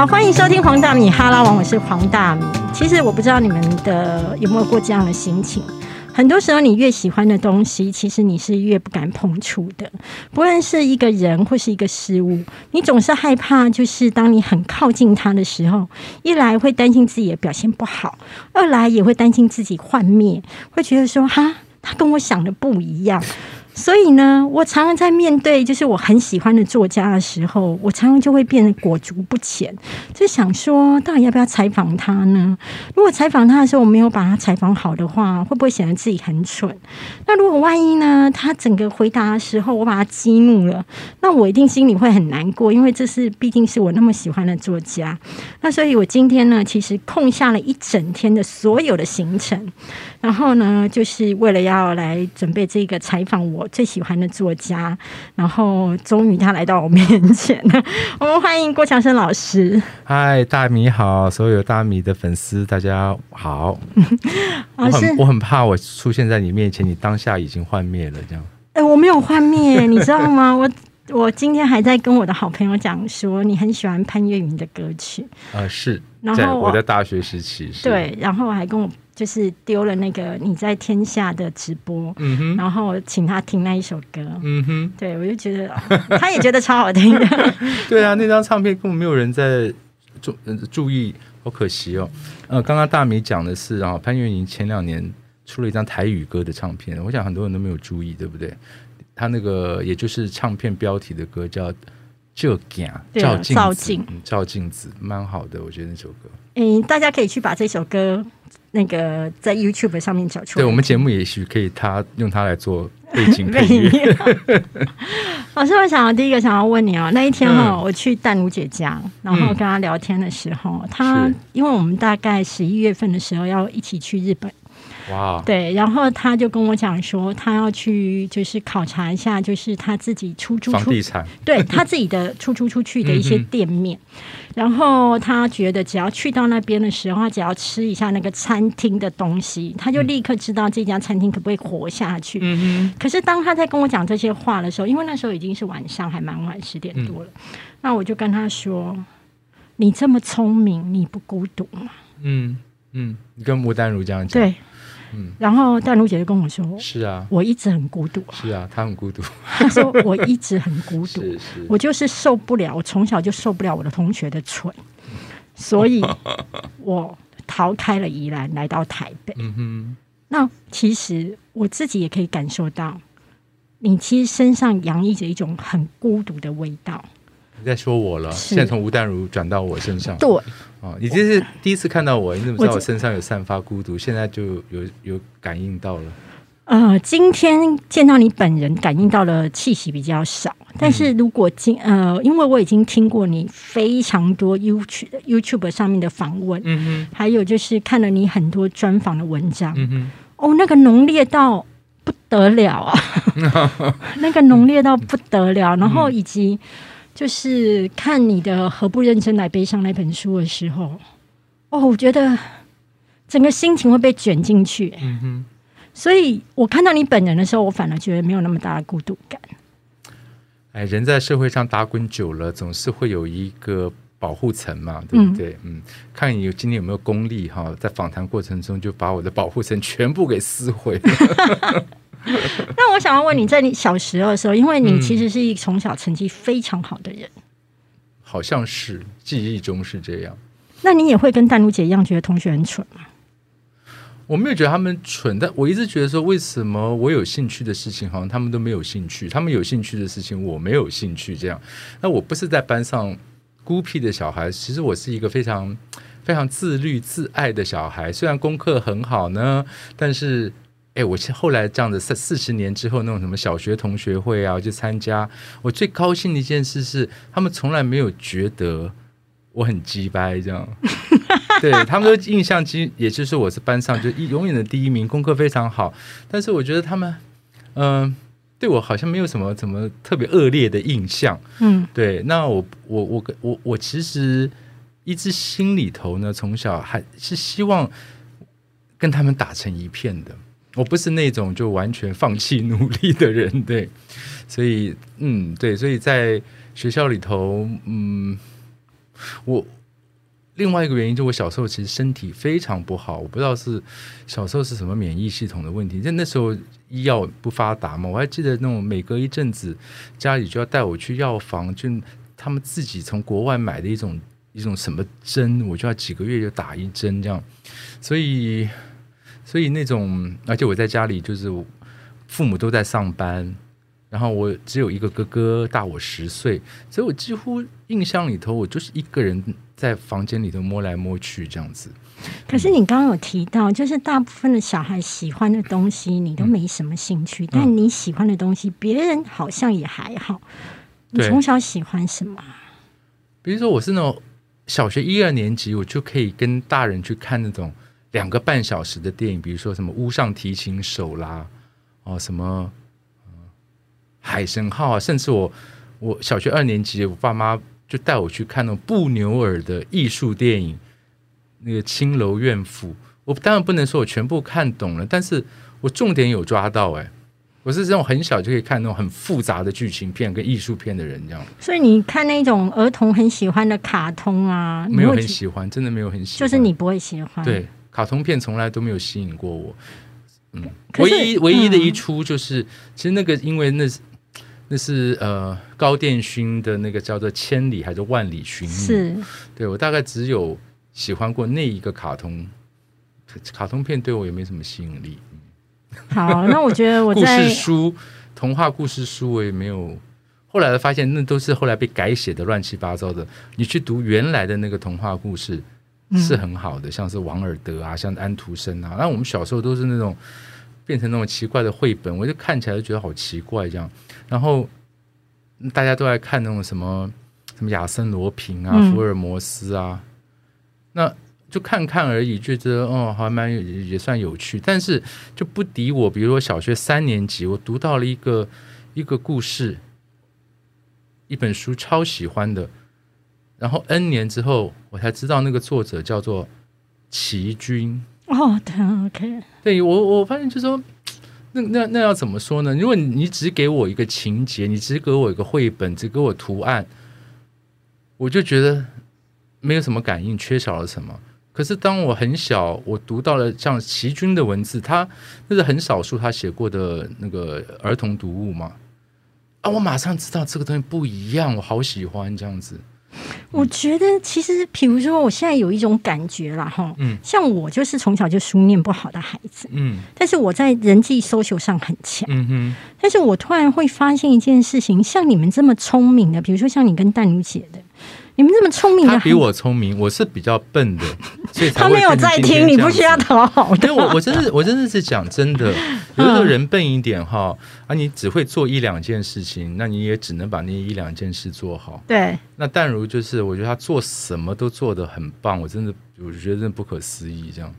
好，欢迎收听黄大米哈拉王，我是黄大米。其实我不知道你们的有没有过这样的心情，很多时候你越喜欢的东西，其实你是越不敢碰触的。不论是一个人或是一个事物，你总是害怕，就是当你很靠近它的时候，一来会担心自己的表现不好，二来也会担心自己幻灭，会觉得说哈，他跟我想的不一样。所以呢，我常常在面对就是我很喜欢的作家的时候，我常常就会变得裹足不前，就想说，到底要不要采访他呢？如果采访他的时候我没有把他采访好的话，会不会显得自己很蠢？那如果万一呢，他整个回答的时候我把他激怒了，那我一定心里会很难过，因为这是毕竟是我那么喜欢的作家。那所以我今天呢，其实空下了一整天的所有的行程，然后呢，就是为了要来准备这个采访我。最喜欢的作家，然后终于他来到我面前了。我们欢迎郭强生老师。嗨，大米好，所有大米的粉丝大家好。我很我很怕我出现在你面前，你当下已经幻灭了，这样。哎，我没有幻灭，你知道吗？我我今天还在跟我的好朋友讲说，你很喜欢潘越云的歌曲。呃，是。然后我在大学时期，对，然后我还跟我。就是丢了那个你在天下的直播，嗯哼然后请他听那一首歌，嗯哼，对我就觉得他也觉得超好听的。对啊，那张唱片根本没有人在注注意，好可惜哦。呃，刚刚大米讲的是啊，潘越云前两年出了一张台语歌的唱片，我想很多人都没有注意，对不对？他那个也就是唱片标题的歌叫《照镜照镜照镜子》，蛮好的，我觉得那首歌。嗯，大家可以去把这首歌。那个在 YouTube 上面找出来，对我们节目也许可以，他用它来做背景配乐。老师，我想要第一个想要问你哦，那一天哈，我去淡如姐家，然后跟她聊天的时候，她因为我们大概十一月份的时候要一起去日本。哇，对，然后他就跟我讲说，他要去就是考察一下，就是他自己出租房地产，对他自己的出租出去的一些店面，然后他觉得只要去到那边的时候，他只要吃一下那个餐厅的东西，他就立刻知道这家餐厅可不可以活下去。嗯可是当他在跟我讲这些话的时候，因为那时候已经是晚上，还蛮晚，十点多了，那我就跟他说：“你这么聪明，你不孤独吗？”嗯嗯，你跟吴丹如这样讲。对。嗯，然后淡如姐就跟我说：“是啊，我一直很孤独。”是啊，她很孤独。她说：“我一直很孤独，我就是受不了，我从小就受不了我的同学的蠢，所以我逃开了宜兰，来到台北。”嗯哼。那其实我自己也可以感受到，你其实身上洋溢着一种很孤独的味道。你在说我了？现在从吴淡如转到我身上。对。哦，你这是第一次看到我，你怎么知道我身上有散发孤独？现在就有有感应到了。呃，今天见到你本人，感应到了气息比较少。但是如果今呃，因为我已经听过你非常多 YouTube YouTube 上面的访问，嗯哼，还有就是看了你很多专访的文章，嗯哼，哦，那个浓烈到不得了啊，那个浓烈到不得了，然后以及。就是看你的《何不认真来悲伤》那本书的时候，哦，我觉得整个心情会被卷进去。嗯哼，所以我看到你本人的时候，我反而觉得没有那么大的孤独感。哎，人在社会上打滚久了，总是会有一个保护层嘛，对不对？嗯，看你今天有没有功力哈，在访谈过程中就把我的保护层全部给撕毁。那我想要问你，在你小时候的时候，因为你其实是一从小成绩非常好的人，好像是记忆中是这样。那你也会跟丹如姐一样觉得同学很蠢吗？我没有觉得他们蠢，但我一直觉得说，为什么我有兴趣的事情，好像他们都没有兴趣；他们有兴趣的事情，我没有兴趣。这样，那我不是在班上孤僻的小孩，其实我是一个非常非常自律自爱的小孩。虽然功课很好呢，但是。哎，我后来这样子，四四十年之后，那种什么小学同学会啊，去参加。我最高兴的一件事是，他们从来没有觉得我很鸡掰，这样。对他们都印象基，也就是我是班上就一永远的第一名，功课非常好。但是我觉得他们，嗯，对我好像没有什么怎么特别恶劣的印象。嗯，对。那我我我我我其实一直心里头呢，从小还是希望跟他们打成一片的。我不是那种就完全放弃努力的人，对，所以，嗯，对，所以在学校里头，嗯，我另外一个原因，就我小时候其实身体非常不好，我不知道是小时候是什么免疫系统的问题。就那时候医药不发达嘛，我还记得那种每隔一阵子家里就要带我去药房，就他们自己从国外买的一种一种什么针，我就要几个月就打一针这样。所以，所以那种，而且我在家里就是父母都在上班。然后我只有一个哥哥，大我十岁，所以我几乎印象里头，我就是一个人在房间里头摸来摸去这样子。可是你刚刚有提到，就是大部分的小孩喜欢的东西，你都没什么兴趣，但你喜欢的东西，别人好像也还好。你从小喜欢什么？比如说，我是那种小学一二年级，我就可以跟大人去看那种两个半小时的电影，比如说什么《屋上提琴手》啦，哦什么。海神号啊，甚至我我小学二年级，我爸妈就带我去看那种布纽尔的艺术电影，那个青楼怨妇。我当然不能说我全部看懂了，但是我重点有抓到。哎，我是这种很小就可以看那种很复杂的剧情片跟艺术片的人，这样。所以你看那种儿童很喜欢的卡通啊，没有很喜欢，真的没有很喜欢，就是你不会喜欢。对，卡通片从来都没有吸引过我。嗯，唯一唯一的一出就是，其实那个因为那是。那是呃高电勋的那个叫做《千里》还是《万里寻母》？是，对我大概只有喜欢过那一个卡通，卡通片对我也没什么吸引力。好，那我觉得我在故事书、童话故事书我也没有。后来发现那都是后来被改写的乱七八糟的。你去读原来的那个童话故事是很好的，像是王尔德啊，像安徒生啊。那我们小时候都是那种变成那种奇怪的绘本，我就看起来就觉得好奇怪这样。然后大家都爱看那种什么什么亚森罗平啊、福尔摩斯啊，那就看看而已，觉得哦还蛮也算有趣，但是就不敌我。比如说小学三年级，我读到了一个一个故事，一本书超喜欢的，然后 N 年之后我才知道那个作者叫做齐军。哦，对，OK，对我我发现就是说。那那那要怎么说呢？如果你只给我一个情节，你只给我一个绘本，只给我图案，我就觉得没有什么感应，缺少了什么。可是当我很小，我读到了像齐军的文字，他那是很少数他写过的那个儿童读物嘛，啊，我马上知道这个东西不一样，我好喜欢这样子。我觉得其实，比如说，我现在有一种感觉啦哈，嗯，像我就是从小就书念不好的孩子，嗯，但是我在人际 social 上很强，嗯哼，但是我突然会发现一件事情，像你们这么聪明的，比如说像你跟淡如姐的。你们这么聪明，他比我聪明，我是比较笨的，所以他没有在听，你不需要讨好。对，我我真的我真的是讲真的，有的人笨一点哈，啊，你只会做一两件事情，那你也只能把那一两件事做好。对，那淡如就是，我觉得他做什么都做得很棒，我真的我觉得真的不可思议这样。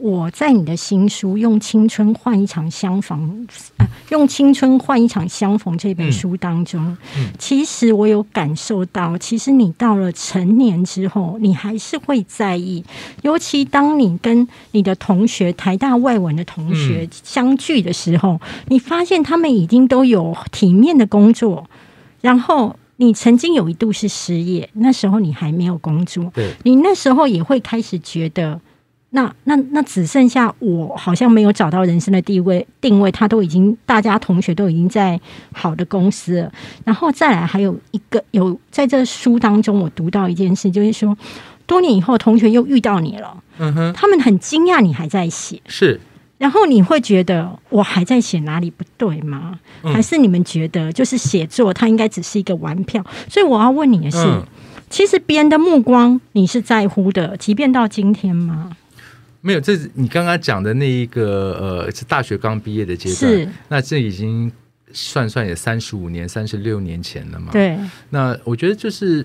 我在你的新书《用青春换一场相逢》啊，《用青春换一场相逢》这本书当中，其实我有感受到，其实你到了成年之后，你还是会在意，尤其当你跟你的同学、台大外文的同学相聚的时候，你发现他们已经都有体面的工作，然后你曾经有一度是失业，那时候你还没有工作，你那时候也会开始觉得。那那那只剩下我，好像没有找到人生的地位定位。他都已经，大家同学都已经在好的公司了。然后再来，还有一个有在这书当中，我读到一件事，就是说，多年以后，同学又遇到你了。嗯哼，他们很惊讶你还在写，是。然后你会觉得我还在写哪里不对吗？还是你们觉得就是写作它应该只是一个玩票？所以我要问你的是，其实别人的目光你是在乎的，即便到今天吗？没有，这是你刚刚讲的那一个呃，是大学刚毕业的阶段。那这已经算算也三十五年、三十六年前了嘛。对。那我觉得就是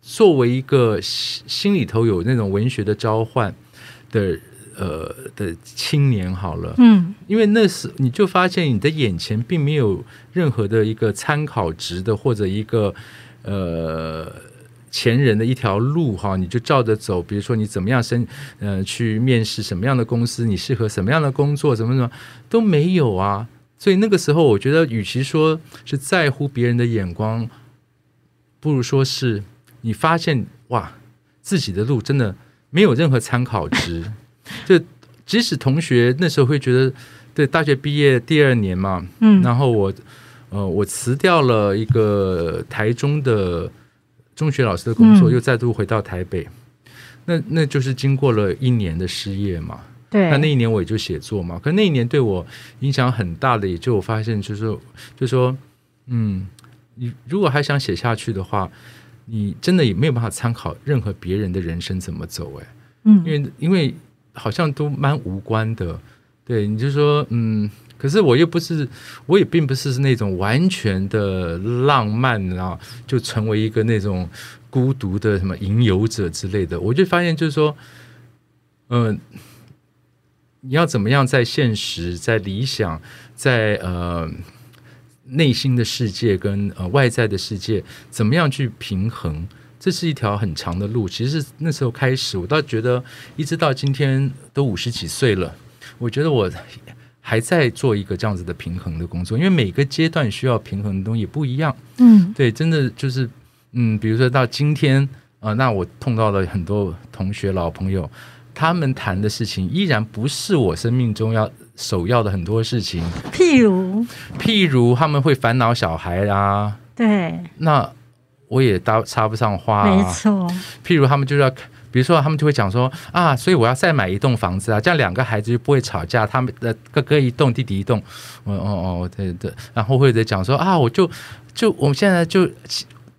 作为一个心心里头有那种文学的召唤的呃的青年，好了，嗯，因为那时你就发现你的眼前并没有任何的一个参考值的或者一个呃。前人的一条路哈，你就照着走。比如说，你怎么样升，呃，去面试什么样的公司，你适合什么样的工作，怎么怎么都没有啊。所以那个时候，我觉得，与其说是在乎别人的眼光，不如说是你发现哇，自己的路真的没有任何参考值。就即使同学那时候会觉得，对大学毕业第二年嘛，嗯然后我呃我辞掉了一个台中的中学老师的工作，嗯。又再度回到台北。那那就是经过了一年的失业嘛，对，那那一年我也就写作嘛，可那一年对我影响很大的，也就我发现就是就说，嗯，你如果还想写下去的话，你真的也没有办法参考任何别人的人生怎么走，哎，嗯。因为因为好像都蛮无关的，对，你就说，嗯，可是我又不是，我也并不是那种完全的浪漫啊，就成为一个那种孤独的什么吟游者之类的，我就发现就是说，嗯、你要怎么样在现实、在理想、在呃内心的世界跟呃外在的世界，怎么样去平衡？这是一条很长的路。其实那时候开始，我倒觉得，一直到今天都五十几岁了，我觉得我还在做一个这样子的平衡的工作，因为每个阶段需要平衡的东西也不一样。嗯对，真的就是，嗯，比如说到今天，啊、那我碰到了很多同学、老朋友，他们谈的事情依然不是我生命中要首要的很多事情，譬如譬如他们会烦恼小孩啊，对，那我也搭插不上话、没啊。错，譬如他们就是要。比如说，他们就会讲说啊，所以我要再买一栋房子啊，这样两个孩子就不会吵架。他们的哥哥一栋，弟弟一栋。哦哦哦，对对。然后或者讲说啊，我就就我们现在就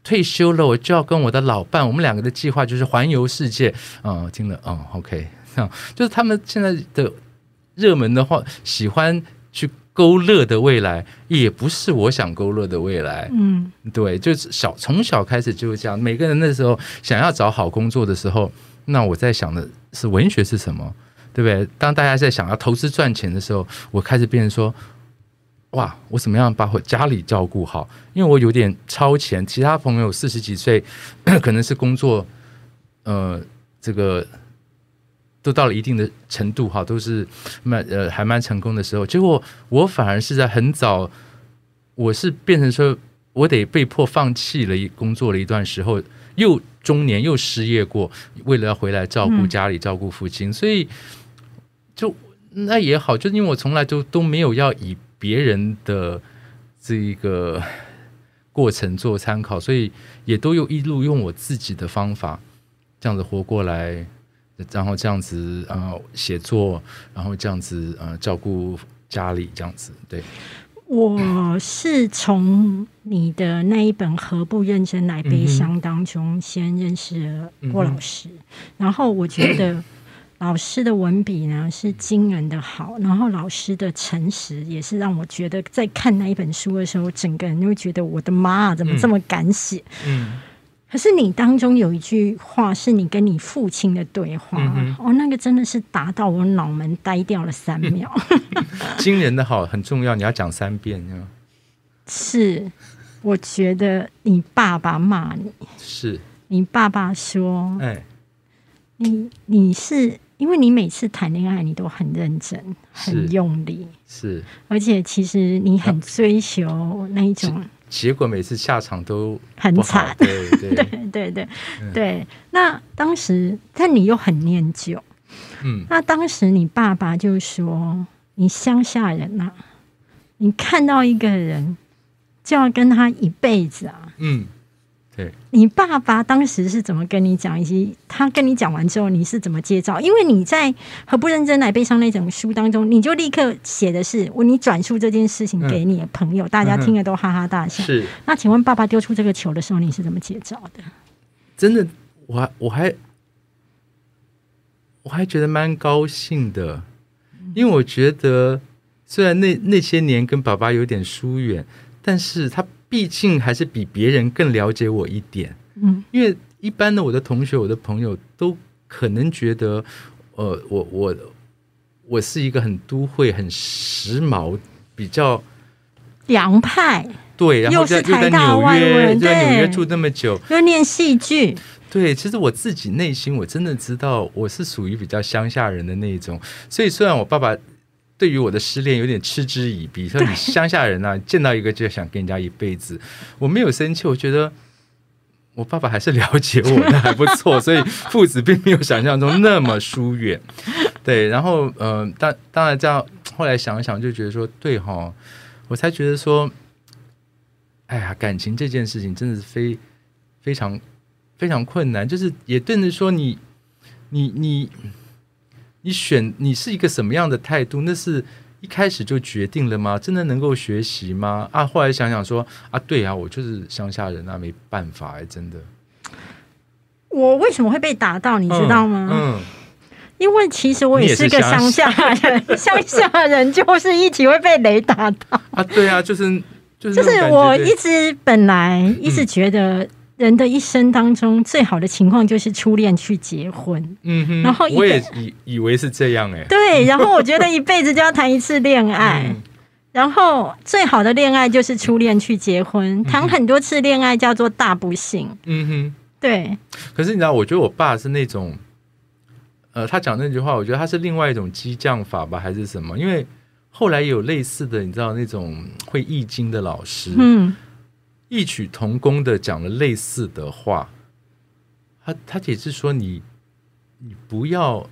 退休了，我就要跟我的老伴，我们两个的计划就是环游世界。嗯，听了，嗯，OK，这 样就是他们现在的热门的话，喜欢去勾勒的未来，也不是我想勾勒的未来。嗯对，就是小从小开始就是这样。每个人那时候想要找好工作的时候，那我在想的是文学是什么，对不对？当大家在想要投资赚钱的时候，我开始变成说，哇，我怎么样把我家里照顾好？因为我有点超前，其他朋友四十几岁，可能是工作，呃，这个。都到了一定的程度哈，都是蛮呃还蛮成功的时候，结果我反而是在很早，我是变成说我得被迫放弃了一工作了一段时候，又中年又失业过，为了要回来照顾嗯家里、照顾父亲，所以就那也好，就因为我从来都都没有要以别人的这一个过程做参考，所以也都有一路用我自己的方法这样子活过来，然后这样子呃写作，然后这样子呃照顾家里这样子，对，我是从你的那一本《何不认真来悲伤》当中先认识了郭老师，然后我觉得 老师的文笔呢是惊人的好，然后老师的诚实也是让我觉得在看那一本书的时候，整个人就会觉得我的妈啊，怎么这么敢写？嗯可是你当中有一句话是你跟你父亲的对话，嗯哦，那个真的是打到我脑门呆掉了三秒。惊人的好很重要，你要讲三遍，这样是，我觉得你爸爸骂你，是，你爸爸说哎，你你是因为你每次谈恋爱你都很认真、很用力，是，而且其实你很追求那一种结果每次下场都很惨，对 对，对对对对。那当时，但你又很念旧。嗯那当时你爸爸就说：“你乡下人呐、你看到一个人就要跟他一辈子啊。”嗯，对，你爸爸当时是怎么跟你讲，以及他跟你讲完之后，你是怎么接招？因为你在《何不认真来悲伤》那种书当中，你就立刻写的是我你转述这件事情给你的朋友，大家听了都哈哈大笑。是那请问爸爸丢出这个球的时候，你是怎么接招的？真的，我还我还我还觉得蛮高兴的，因为我觉得虽然那那些年跟爸爸有点疏远，但是他毕竟还是比别人更了解我一点。嗯。因为一般的我的同学、我的朋友都可能觉得，呃，我我我是一个很都会、很时髦、比较洋派。对，然后在又在纽约，在纽约住那么久，又念戏剧，对，其实我自己内心我真的知道，我是属于比较乡下人的那一种，所以虽然我爸爸。对于我的失恋有点嗤之以鼻，说你乡下人啊，见到一个就想跟人家一辈子。我没有生气，我觉得我爸爸还是了解我的，还不错，所以父子并没有想象中那么疏远。对，然后呃，当当然这样，后来想一想，就觉得说，对哈，我才觉得说，哎呀，感情这件事情真的是非非常非常困难，就是也对着说，你你你选你是一个什么样的态度，那是。一开始就决定了吗？真的能够学习吗？啊，后来想想说啊，对啊，我就是乡下人啊，没办法哎，真的。我为什么会被打到？你知道吗？嗯，因为其实我也是个乡下 人，乡下人就是一起会被雷打到啊。对啊，就是就是就是我一直本来一直觉得。人的一生当中，最好的情况就是初恋去结婚。嗯哼，然后我也以以为是这样哎。对，然后我觉得一辈子就要谈一次恋爱，然后最好的恋爱就是初恋去结婚，谈很多次恋爱叫做大不幸。嗯哼，对。可是你知道，我觉得我爸是那种，呃，他讲那句话，我觉得他是另外一种激将法吧，还是什么？因为后来有类似的，你知道那种会易经的老师，嗯。异曲同工的讲了类似的话，他他解释说你你不要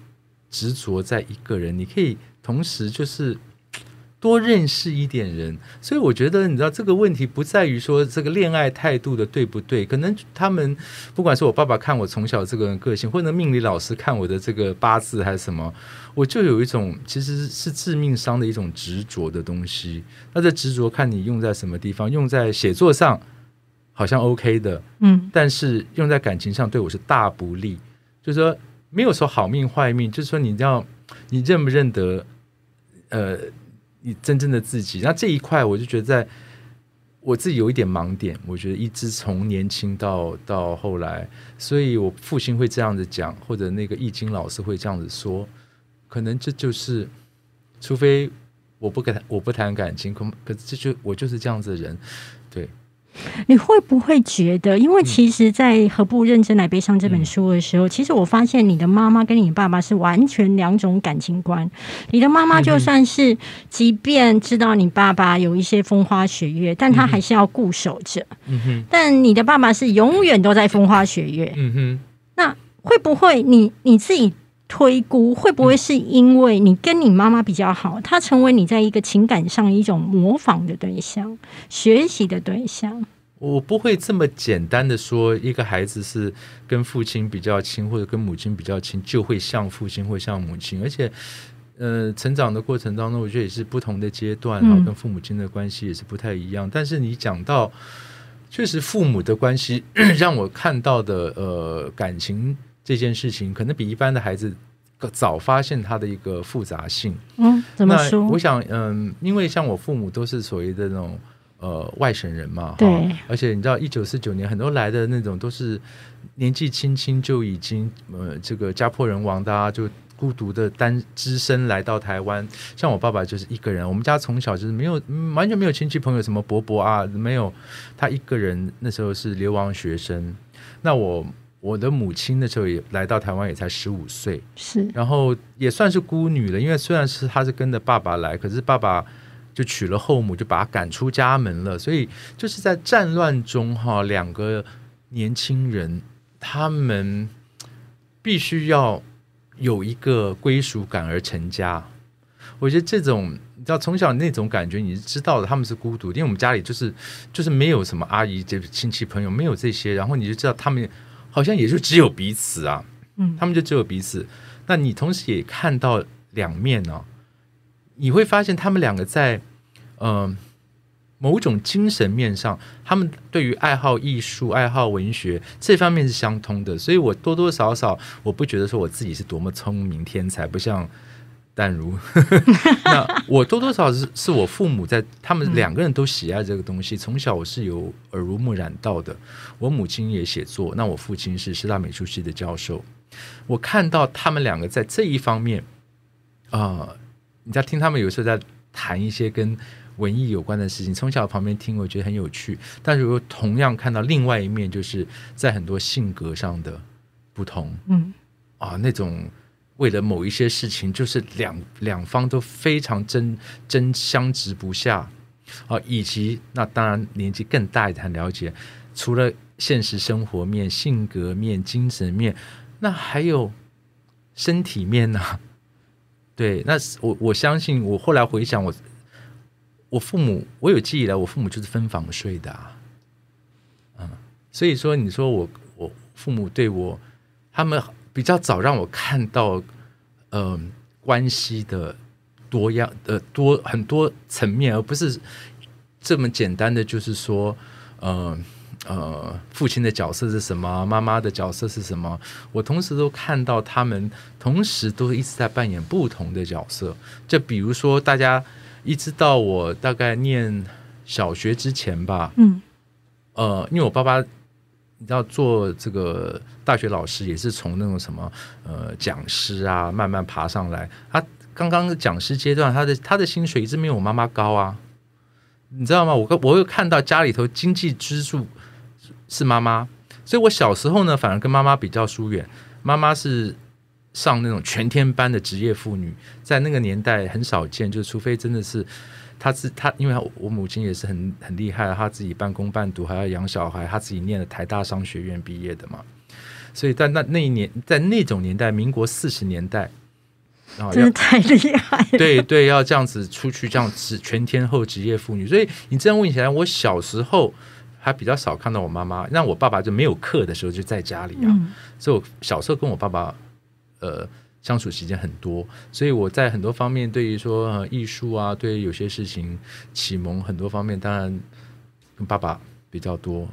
执着在一个人，你可以同时就是多认识一点人。所以我觉得你知道这个问题不在于说这个恋爱态度的对不对，可能他们不管是我爸爸看我从小这个个性，或者命理老师看我的这个八字还是什么。我就有一种其实是致命伤的一种执着的东西，那这执着看你用在什么地方，用在写作上好像 OK 的，嗯，但是用在感情上对我是大不利。就是说没有说好命坏命，就是说你要你认不认得，呃，你真正的自己。那这一块我就觉得在我自己有一点盲点，我觉得一直从年轻到到后来，所以我父亲会这样子讲，或者那个易经老师会这样子说。可能这就是，除非我不跟他，我不谈感情，可可这就我就是这样子的人，对。你会不会觉得，因为其实，在《何不认真来悲伤》这本书的时候，其实我发现你的妈妈跟你爸爸是完全两种感情观。你的妈妈就算是，即便知道你爸爸有一些风花雪月，但他还是要固守着。嗯哼。但你的爸爸是永远都在风花雪月。嗯哼。那会不会你你自己？推估会不会是因为你跟你妈妈比较好，她成为你在一个情感上一种模仿的对象、学习的对象？我不会这么简单的说，一个孩子是跟父亲比较亲，或者跟母亲比较亲，就会像父亲或像母亲。而且，呃，成长的过程当中，我觉得也是不同的阶段，然后跟父母亲的关系也是不太一样。但是你讲到，确实父母的关系 让我看到的，呃，感情。这件事情可能比一般的孩子早发现他的一个复杂性。嗯，怎么说？我想，嗯，因为像我父母都是所谓的那种呃外省人嘛，对。而且你知道，一九四九年很多来的那种都是年纪轻轻就已经呃这个家破人亡的啊，就孤独的单只身来到台湾。像我爸爸就是一个人，我们家从小就是没有完全没有亲戚朋友，什么伯伯啊没有，他一个人那时候是流亡学生。那我。我的母亲那时候也来到台湾，也才十五岁，是，然后也算是孤女了。因为虽然是她是跟着爸爸来，可是爸爸就娶了后母，就把她赶出家门了。所以就是在战乱中，哈，两个年轻人他们必须要有一个归属感而成家。我觉得这种你知道，从小那种感觉，你是知道的，他们是孤独，因为我们家里就是就是没有什么阿姨、这亲戚朋友，没有这些，然后你就知道他们。好像也就只有彼此啊，嗯，他们就只有彼此。那你同时也看到两面呢，你会发现他们两个在呃某种精神面上，他们对于爱好艺术、爱好文学这方面是相通的。所以我多多少少，我不觉得说我自己是多么聪明天才，不像。淡如，那我多多少是是我父母在，他们两个人都喜爱这个东西。从小我是有耳濡目染到的。我母亲也写作，那我父亲是师大美术系的教授。我看到他们两个在这一方面，啊，你在听他们有时候在谈一些跟文艺有关的事情。从小旁边听，我觉得很有趣。但是我同样看到另外一面，就是在很多性格上的不同。嗯，啊，那种。为了某一些事情，就是两两方都非常争争相执不下。啊，以及那当然年纪更大一点了解，除了现实生活面、性格面、精神面，那还有身体面呢、对，那我我相信，我后来回想我，我父母，我有记忆来，我父母就是分房睡的、啊，嗯，所以说，你说我我父母对我，他们比较早让我看到，嗯、关系的多样的多很多层面，而不是这么简单的，就是说，呃呃，父亲的角色是什么，妈妈的角色是什么，我同时都看到他们同时都一直在扮演不同的角色。就比如说，大家一直到我大概念小学之前吧，嗯呃，因为我爸爸你知道做这个大学老师也是从那种什么呃讲师啊慢慢爬上来。他刚刚讲师阶段，他的他的薪水一直没有我妈妈高啊，你知道吗？我我有看到家里头经济支柱是妈妈，所以我小时候呢反而跟妈妈比较疏远。妈妈是上那种全天班的职业妇女，在那个年代很少见，就除非真的是她自他，因为她我母亲也是很很厉害，她自己半工半读，还要养小孩，她自己念了台大商学院毕业的嘛，所以在那那一年，在那种年代，民国四十年代，啊、要真的太厉害了。对对，要这样子出去，这样子全天候职业妇女。所以你这样问起来，我小时候还比较少看到我妈妈，那我爸爸就没有课的时候就在家里啊，嗯所以我小时候跟我爸爸呃相处时间很多，所以我在很多方面对于说呃艺术啊，对于有些事情启蒙很多方面，当然跟爸爸比较多。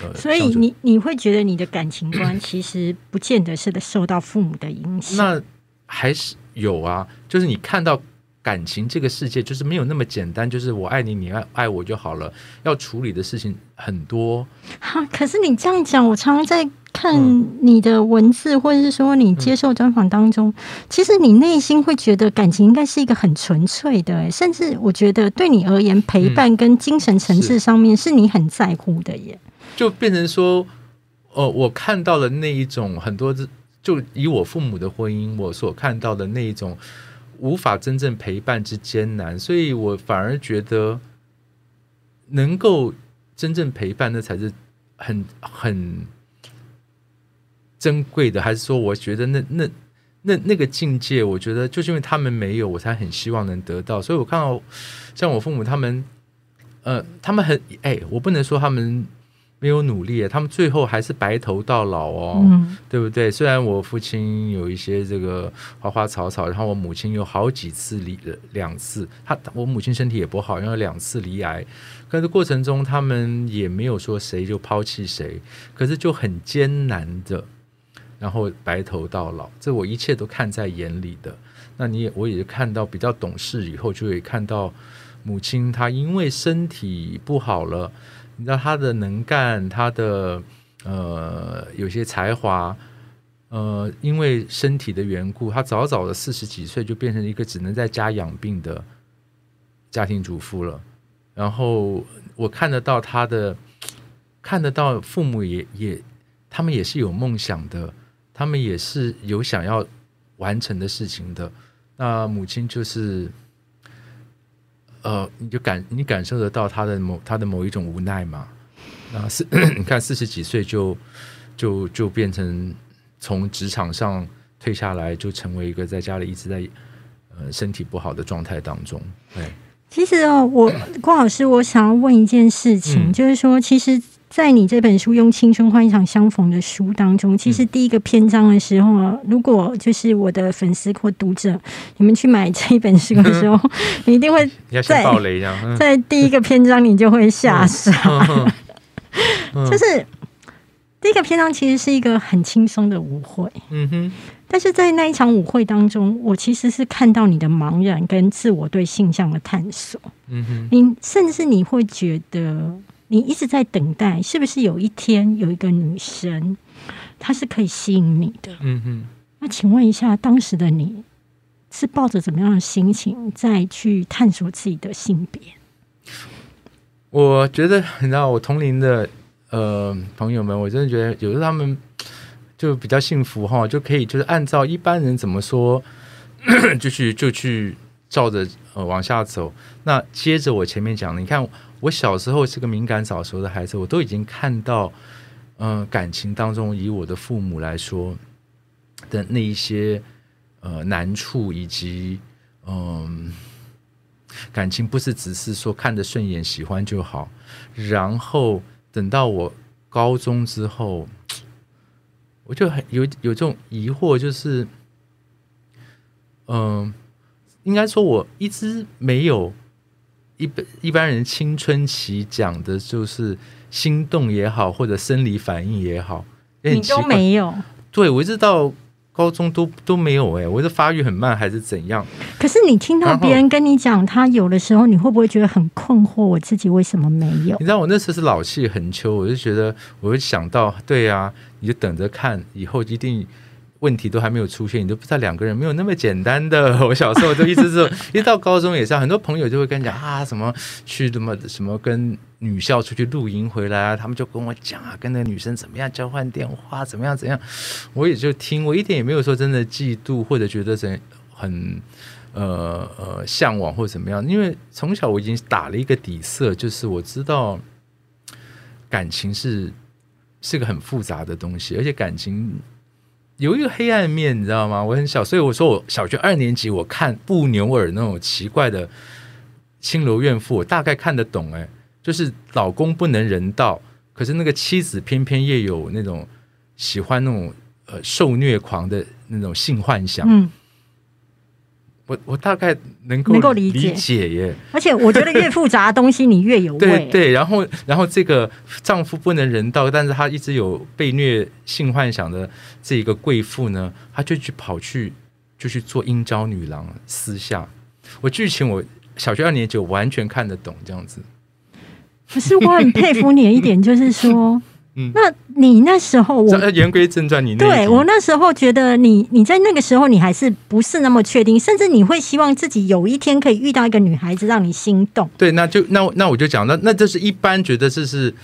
呃，所以你你会觉得你的感情观其实不见得是受到父母的影响。那还是有啊，就是你看到感情这个世界，就是没有那么简单，就是我爱你，你爱爱我就好了。要处理的事情很多，哈，可是你这样讲，我常常在看嗯。你的文字，或者是说你接受专访当中，其实你内心会觉得感情应该是一个很纯粹的，欸甚至我觉得对你而言，陪伴跟精神层次上面是你很在乎的耶。就变成说，呃，我看到了那一种很多，就以我父母的婚姻，我所看到的那一种无法真正陪伴之艰难，所以我反而觉得能够真正陪伴，那才是很很珍贵的。还是说，我觉得那那那那个境界，我觉得就是因为他们没有，我才很希望能得到。所以我看到像我父母他们，呃，他们很哎，我不能说他们。没有努力，他们最后还是白头到老哦。嗯对不对？虽然我父亲有一些这个花花草草，然后我母亲有好几次离两次，他我母亲身体也不好，然后两次离癌，可是过程中他们也没有说谁就抛弃谁，可是就很艰难的，然后白头到老，这我一切都看在眼里的。那你也我也看到比较懂事以后，就会看到母亲她因为身体不好了，你知道她的能干，她的。呃，有些才华，呃，因为身体的缘故，她早早的四十几岁就变成一个只能在家养病的家庭主妇了。然后我看得到她的，看得到父母也也，他们也是有梦想的，他们也是有想要完成的事情的。那母亲就是，呃，你就感你感受得到他的某他的某一种无奈嘛。那四，你看四十几岁就就就变成从职场上退下来，就成为一个在家里一直在呃身体不好的状态当中。对，其实哦，我郭老师，我想要问一件事情，嗯就是说，其实，在你这本书《用青春换一场相逢》的书当中，其嗯。实第一个篇章的时候啊，如果就是我的粉丝或读者，你们去买这一本书的时候，你一定会在爆雷这样，嗯。在第一个篇章你就会吓傻，就是第一个篇章其实是一个很轻松的舞会。嗯哼，但是在那一场舞会当中，我其实是看到你的茫然跟自我对性向的探索。嗯哼，你甚至你会觉得，你一直在等待，是不是有一天有一个女神，她是可以吸引你的？嗯哼。那请问一下，当时的你是抱着怎么样的心情再去探索自己的性别？我觉得，你知道，我同龄的呃朋友们，我真的觉得有时候他们就比较幸福哈，就可以就是按照一般人怎么说，就去就去照着呃往下走。那接着我前面讲的，你看我小时候是个敏感早熟的孩子，我都已经看到嗯、感情当中，以我的父母来说的那一些呃难处，以及嗯、感情不是只是说看着顺眼喜欢就好，然后等到我高中之后，我就很有有这种疑惑，就是嗯、应该说我一直没有一般一般人青春期讲的就是心动也好，或者生理反应也好，也你都没有。对我一直到高中都都没有哎、我是发育很慢还是怎样？可是你听到别人跟你讲他有的时候，你会不会觉得很困惑？我自己为什么没有你？知道我那时候是老气横秋，我就觉得我会想到，对啊，你就等着看，以后一定问题都还没有出现，你都不知道两个人没有那么简单的。我小时候就一直是，一到高中也是，很多朋友就会跟你讲啊，什么去什么什么跟女校出去露营回来啊，他们就跟我讲啊，跟那个女生怎么样交换电话，怎么样怎样，我也就听，我一点也没有说真的嫉妒或者觉得怎很。呃呃，向往或怎么样？因为从小我已经打了一个底色，就是我知道感情是是个很复杂的东西，而且感情有一个黑暗面，你知道吗？我很小，所以我说我小学二年级我看布纽尔那种奇怪的青楼怨妇，我大概看得懂。哎，就是老公不能人道，可是那个妻子偏偏也有那种喜欢那种呃受虐狂的那种性幻想。嗯，我我大概能够能够理解耶。而且我觉得越复杂的东西，你越有味。对对，然后然后这个丈夫不能人道，但是她一直有被虐性幻想的这一个贵妇呢，她就去跑去就去做阴招女郎，私下。我剧情我小学二年级我完全看得懂这样子。可是我很佩服你的一点，就是说，嗯那你那时候我这言归正传，你那对我那时候觉得你你在那个时候你还是不是那么确定，甚至你会希望自己有一天可以遇到一个女孩子让你心动。对，那就那那我就讲，那那这是一般觉得这是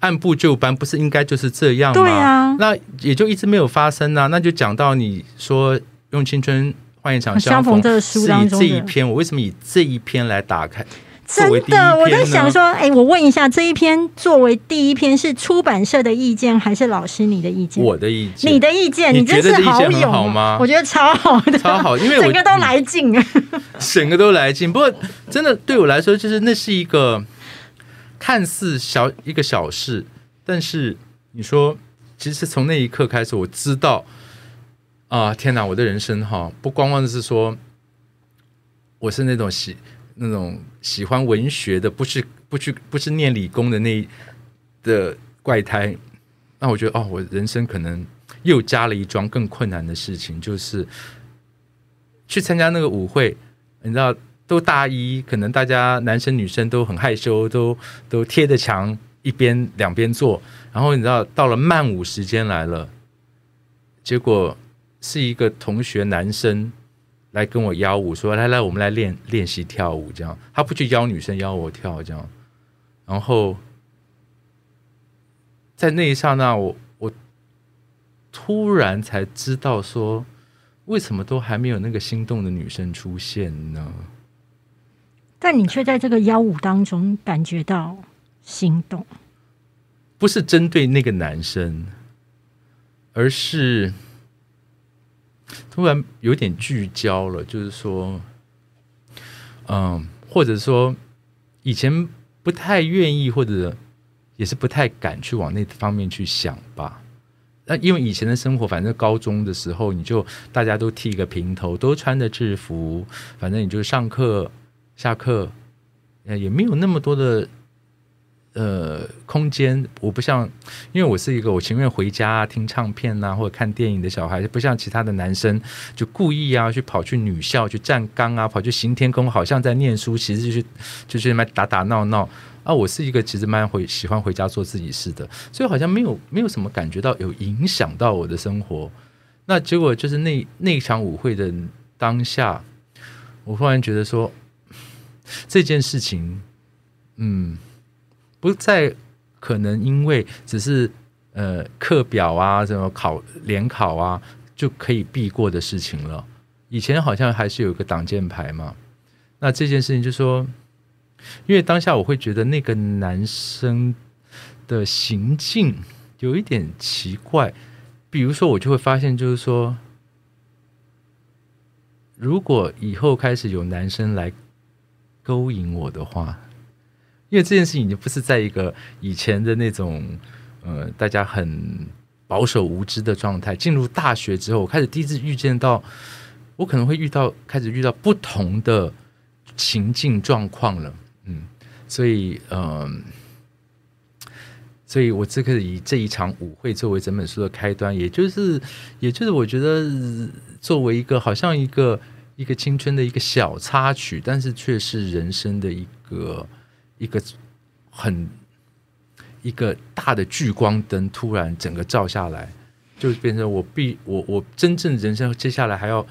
按部就班，不是应该就是这样吗？对啊那也就一直没有发生啊。那就讲到你说用青春换一场相逢逢这个书当中这一篇，我为什么以这一篇来打开？作真的，我在想说，哎，我问一下，这一篇作为第一篇是出版社的意见，还是老师你的意见？我的意见，你的意见，你真是觉得这意见很勇好吗我觉得超好的，超好因为我整个都来劲了。整个都来劲。不过真的对我来说，就是那是一个看似小一个小事，但是你说，其实从那一刻开始，我知道啊，天哪，我的人生哈，不光光是说我是那种喜那种喜欢文学的，不是不去不是念理工的那的怪胎。那我觉得哦，我人生可能又加了一桩更困难的事情，就是去参加那个舞会，你知道，都大一，可能大家男生女生都很害羞，都都贴着墙一边两边坐，然后你知道，到了慢舞时间来了，结果是一个同学男生来跟我邀舞，说来来，我们来练练习跳舞，这样，他不去邀女生，邀我跳这样，然后在那一刹那，我我突然才知道说。为什么都还没有那个心动的女生出现呢？但你却在这个邀舞当中感觉到心动，不是针对那个男生，而是突然有点聚焦了，就是说，嗯，或者说以前不太愿意，或者也是不太敢去往那方面去想吧。那因为以前的生活，反正高中的时候，你就大家都剃个平头，都穿着制服，反正你就上课、下课，呃，也没有那么多的呃空间。我不像，因为我是一个我情愿回家、听唱片呐、或者看电影的小孩，不像其他的男生就故意啊去跑去女校去站岗啊，跑去行天宫，好像在念书，其实就是就去那边打打闹闹。啊，我是一个其实蛮回喜欢回家做自己事的，所以好像没有没有什么感觉到有影响到我的生活。那结果就是那那场舞会的当下，我忽然觉得说这件事情，嗯，不再可能因为只是呃课表啊、什么考联考啊就可以避过的事情了。以前好像还是有一个挡箭牌嘛。那这件事情就说。因为当下我会觉得那个男生的行径有一点奇怪。比如说，我就会发现，就是说，如果以后开始有男生来勾引我的话，因为这件事情已经不是在一个以前的那种呃大家很保守无知的状态。进入大学之后，我开始第一次遇见到，我可能会遇到开始遇到不同的情境状况了。嗯，所以嗯。所以我这个以这一场舞会作为整本书的开端，也就是，也就是我觉得作为一个好像一个一个青春的一个小插曲，但是却是人生的一个一个很一个大的聚光灯，突然整个照下来，就变成我必我我真正人生接下来还要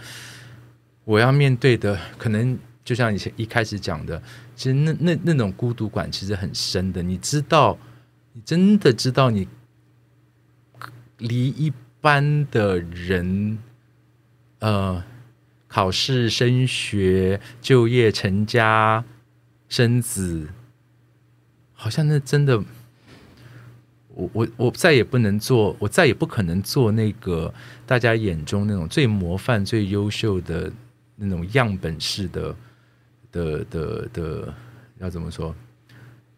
我要面对的，可能就像以前一开始讲的，其实那那那种孤独感其实很深的，你知道。你真的知道你离一般的人，呃，考试、升学、就业、成家、生子，好像那真的，我我我再也不能做，我再也不可能做那个大家眼中那种最模范、最优秀的那种样本式的的的的，要怎么说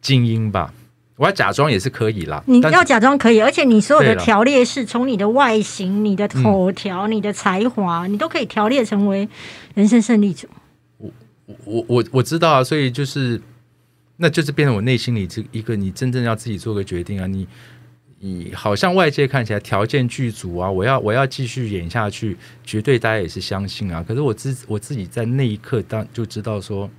精英吧。我要假装也是可以啦。你要假装可以，而且你所有的条列式从你的外形、你的口条、你的才华，你都可以条列成为人生胜利组。我我我我知道啊，所以就是，那就是变成我内心里这一个你真正要自己做个决定啊。你你好像外界看起来条件具足啊，我要我要继续演下去，绝对大家也是相信啊。可是我自我自己在那一刻当就知道说。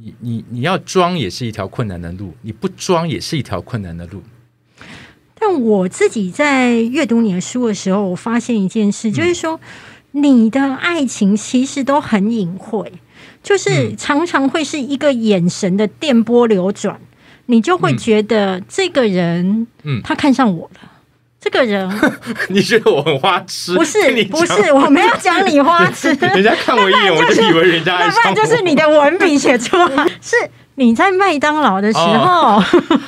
你你你要装也是一条困难的路，你不装也是一条困难的路。但我自己在阅读你的书的时候，我发现一件事，就是说你的爱情其实都很隐晦，就是常常会是一个眼神的电波流转，你就会觉得这个人，嗯，他看上我了。这个人，你觉得我很花痴？不是，不是，我没有讲你花痴。人家看我一眼，我就以为人家 爱上我。就是你的文笔写出来，是你在麦当劳的时候，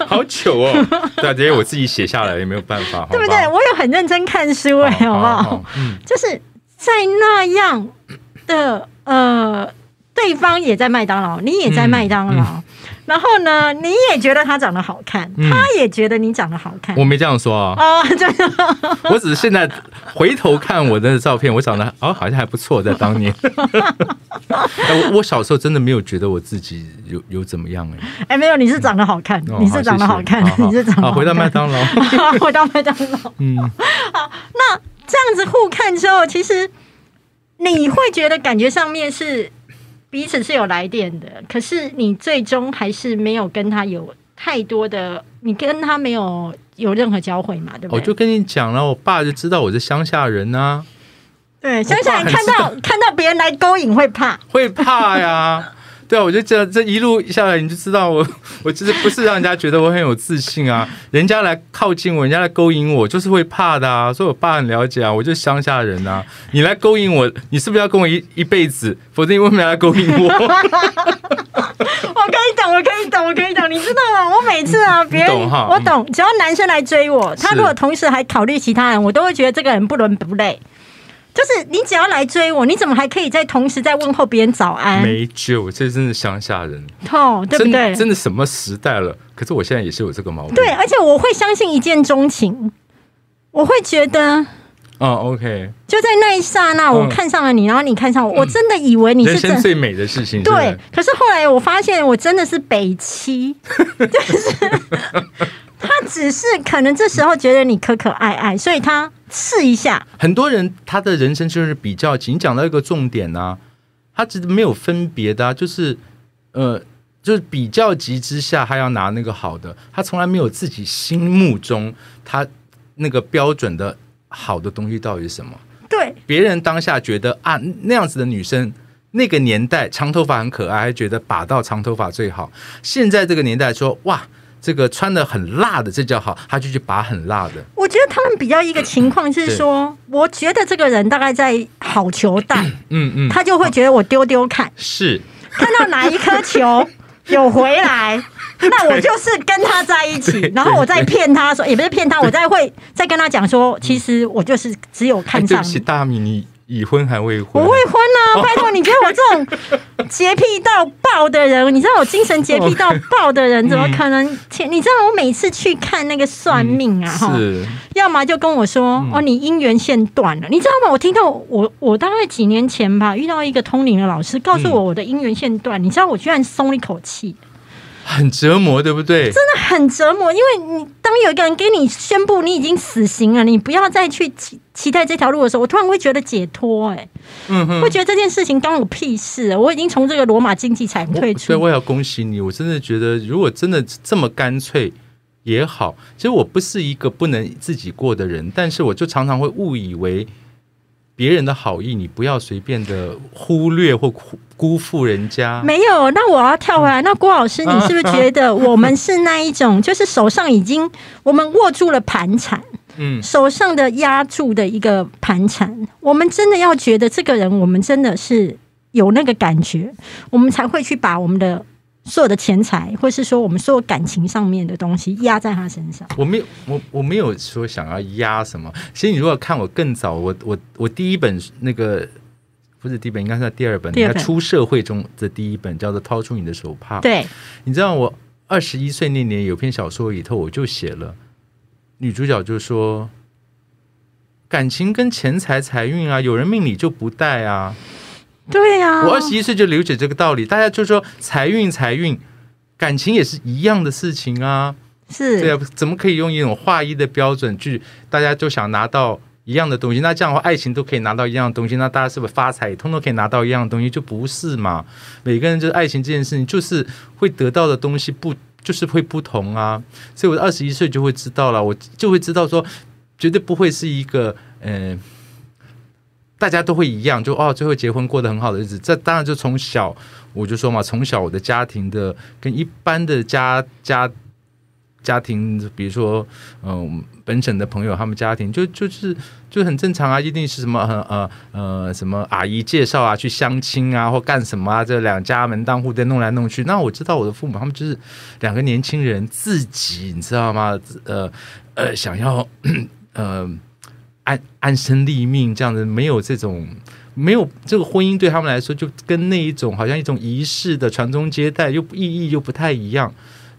好糗哦！对，这些我自己写下来也没有办法，对不对？我有很认真看书哎，好不好？嗯，就是在那样的呃，对方也在麦当劳，你也在麦当劳。然后呢，你也觉得他长得好看，他也觉得你长得好看。我没这样说啊，啊，真的。我只是现在回头看我的照片，我长得哦，好像还不错，在当年。我我小时候真的没有觉得我自己有有怎么样哎。哎，没有，你是长得好看，你是长得好看，你是长得好。回到麦当劳，回到麦当劳。嗯，好，那这样子互看之后，其实你会觉得感觉上面是。彼此是有来电的，可是你最终还是没有跟他有太多的，你跟他没有有任何交汇嘛？对不对？我就跟你讲了，我爸就知道我是乡下人呐。对，乡下人看到看到别人来勾引会怕，会怕呀。对啊，我就这这一路下来，你就知道我，我其实不是让人家觉得我很有自信啊。人家来靠近我，人家来勾引我，就是会怕的啊。所以我爸很了解啊，我就乡下人啊。你来勾引我，你是不是要跟我一一辈子？否则你为什么要来勾引我？我可以懂，我可以懂，我可以懂。你知道吗？我每次啊，别人我懂，只要男生来追我，他如果同时还考虑其他人，我都会觉得这个人不伦不类。就是你只要来追我，你怎么还可以在同时在问候别人早安？没救，这真是乡下人，哦，对不对？真的什么时代了？可是我现在也是有这个毛病。对，而且我会相信一见钟情，我会觉得，哦，OK，就在那一刹那，我看上了你，然后你看上我，我真的以为你是人生最美的事情。对，可是后来我发现，我真的是北七，就是他只是可能这时候觉得你可可爱爱，所以他。试一下，很多人他的人生就是比较紧。你讲到一个重点呢，他其实没有分别的，就是呃，就是比较级之下，他要拿那个好的，他从来没有自己心目中他那个标准的好的东西到底是什么？对，别人当下觉得啊，那样子的女生，那个年代长头发很可爱，还觉得把到长头发最好。现在这个年代说哇。这个穿的很辣的，这叫好，他就去拔很辣的。我觉得他们比较一个情况是说，我觉得这个人大概在好球带，嗯嗯，他就会觉得我丢丢看，是。看到哪一颗球有回来，那我就是跟他在一起，然后我再骗他说，也不是骗他，我再会再跟他讲说，其实我就是只有看哎对不起，上你。大米，你已婚还未婚？我未婚啊！拜托，你觉得我这种 洁癖到爆的人，你知道我精神洁癖到爆的人，怎么可能？天，你知道我每次去看那个算命啊，哈、是要么就跟我说、嗯哦，你姻缘线断了，你知道吗？我听到我我大概几年前吧，遇到一个通灵的老师，告诉嗯我我的姻缘线断，你知道我居然松了一口气，很折磨，对不对？真的很折磨。因为你当有一个人给你宣布你已经死刑了，你不要再去期期待这条路的时候，我突然会觉得解脱、哎，嗯哼。会觉得这件事情关我屁事，我已经从这个罗马经济产退出。所以我也要恭喜你，我真的觉得，如果真的这么干脆也好。其实我不是一个不能自己过的人，但是我就常常会误以为别人的好意，你不要随便的忽略或辜辜负人家。没有，那我要跳回来。那郭老师，你是不是觉得我们是那一种，就是手上已经我们握住了盘缠，嗯，手上的压住的一个盘缠，我们真的要觉得这个人，我们真的是有那个感觉，我们才会去把我们的所有的钱财，或是说我们所有感情上面的东西压在他身上。我没有，我我没有说想要压什么。其实你如果看我更早，我我我第一本那个不是第一本，应该是第二本，第二本应该出社会中的第一本，叫做《掏出你的手帕》。对，你知道我二十一岁那年有篇小说里头，我就写了，女主角就说，感情跟钱财财运啊，有人命里就不带啊。对呀、我二十一岁就了解这个道理，大家就说财运财运，感情也是一样的事情啊。是对啊，怎么可以用一种划一的标准去，大家就想拿到一样的东西？那这样的话，爱情都可以拿到一样的东西，那大家是不是发财也通通可以拿到一样的东西？就不是嘛？每个人就是爱情这件事情，就是会得到的东西不就是会不同啊？所以我二十一岁就会知道了，我就会知道说，绝对不会是一个嗯。呃大家都会一样，就哦，最后结婚过得很好的日子。这当然就从小我就说嘛，从小我的家庭的跟一般的家家家庭，比如说嗯、本省的朋友，他们家庭就就是就很正常啊，一定是什么呃呃呃什么阿姨介绍啊，去相亲啊，或干什么啊，这两家门当户对弄来弄去。那我知道我的父母他们就是两个年轻人自己，你知道吗？呃呃，想要 呃安安身立命这样的，没有这种。没有这个婚姻对他们来说，就跟那一种好像一种仪式的传宗接代，又意义又不太一样。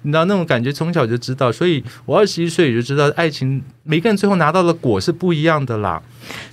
你知道那种感觉，从小就知道，所以我二十一岁也就知道，爱情每个人最后拿到的果是不一样的啦。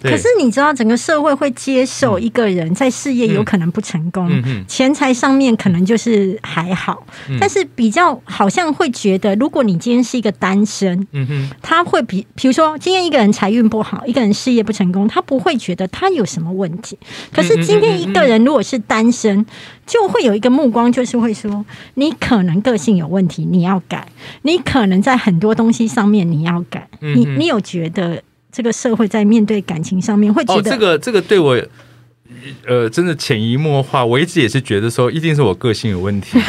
可是你知道，整个社会会接受一个人在事业有可能不成功，钱财上面可能就是还好，嗯但是比较好像会觉得，如果你今天是一个单身，嗯哼，他会比，比如说今天一个人财运不好，一个人事业不成功，他不会觉得他有什么问题。可是今天一个人如果是单身，就会有一个目光，就是会说你可能个性有问题，你要改；你可能在很多东西上面你要改。你你有觉得这个社会在面对感情上面会觉哦，得这个这个对我。呃，真的潜移默化，我一直也是觉得说，一定是我个性有问题。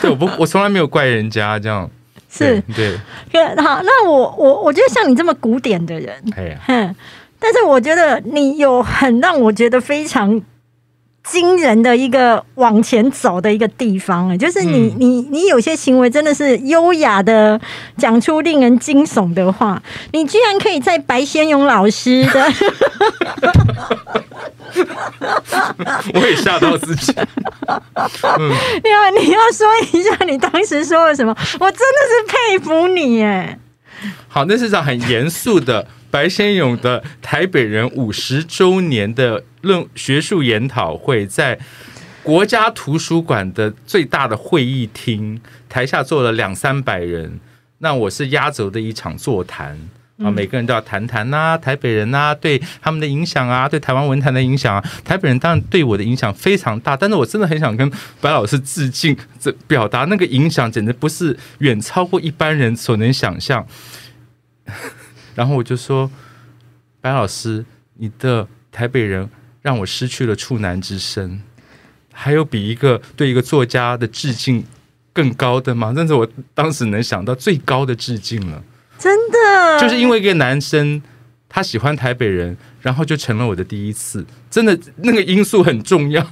对，我不，我从来没有怪人家这样。是对，可好？那我我我觉得像你这么古典的人，对哎呀，哼，但是我觉得你有很让我觉得非常惊人的一个往前走的一个地方啊，就是你、嗯你你有些行为真的是优雅的讲出令人惊悚的话，你居然可以在白先勇老师的 我也吓到自己。你要你要说一下你当时说了什么？我真的是佩服你哎，好，那是场很严肃的白先勇的台北人五十周年的论学术研讨会，在国家图书馆的最大的会议厅，台下坐了两三百人。那我是压轴的一场座谈。啊，每个人都要谈谈呐、台北人呐、对他们的影响啊，对台湾文坛的影响啊，台北人当然对我的影响非常大，但是我真的很想跟白老师致敬，这表达那个影响简直不是远超过一般人所能想象。然后我就说，白老师，你的台北人让我失去了处男之身，还有比一个对一个作家的致敬更高的吗？那是我当时能想到最高的致敬了。真的就是因为一个男生他喜欢台北人，然后就成了我的第一次，真的那个因素很重要。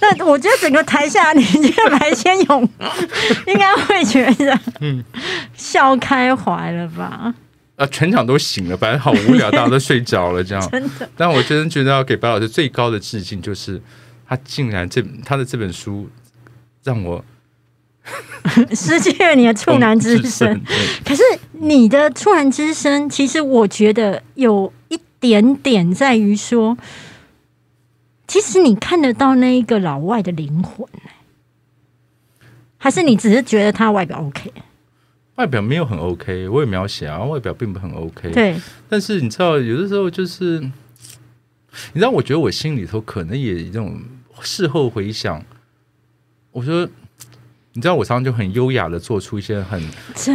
那我觉得整个台下，你这个白先勇应该会觉得，嗯，笑开怀了吧？啊，全场都醒了，反正好无聊，大家都睡着了，这样。真的。但我真的觉得要给白老师最高的致敬，就是他竟然这他的这本书让我 失去了你的处男之身。可是你的处男之身，其实我觉得有一点点在于说，其实你看得到那一个老外的灵魂，还是你只是觉得他外表 OK？外表没有很 OK，我也描写啊，外表并不很 OK。对，但是你知道，有的时候就是，你知道，我觉得我心里头可能也这种事后回想，我说，你知道，我常常就很优雅的做出一些很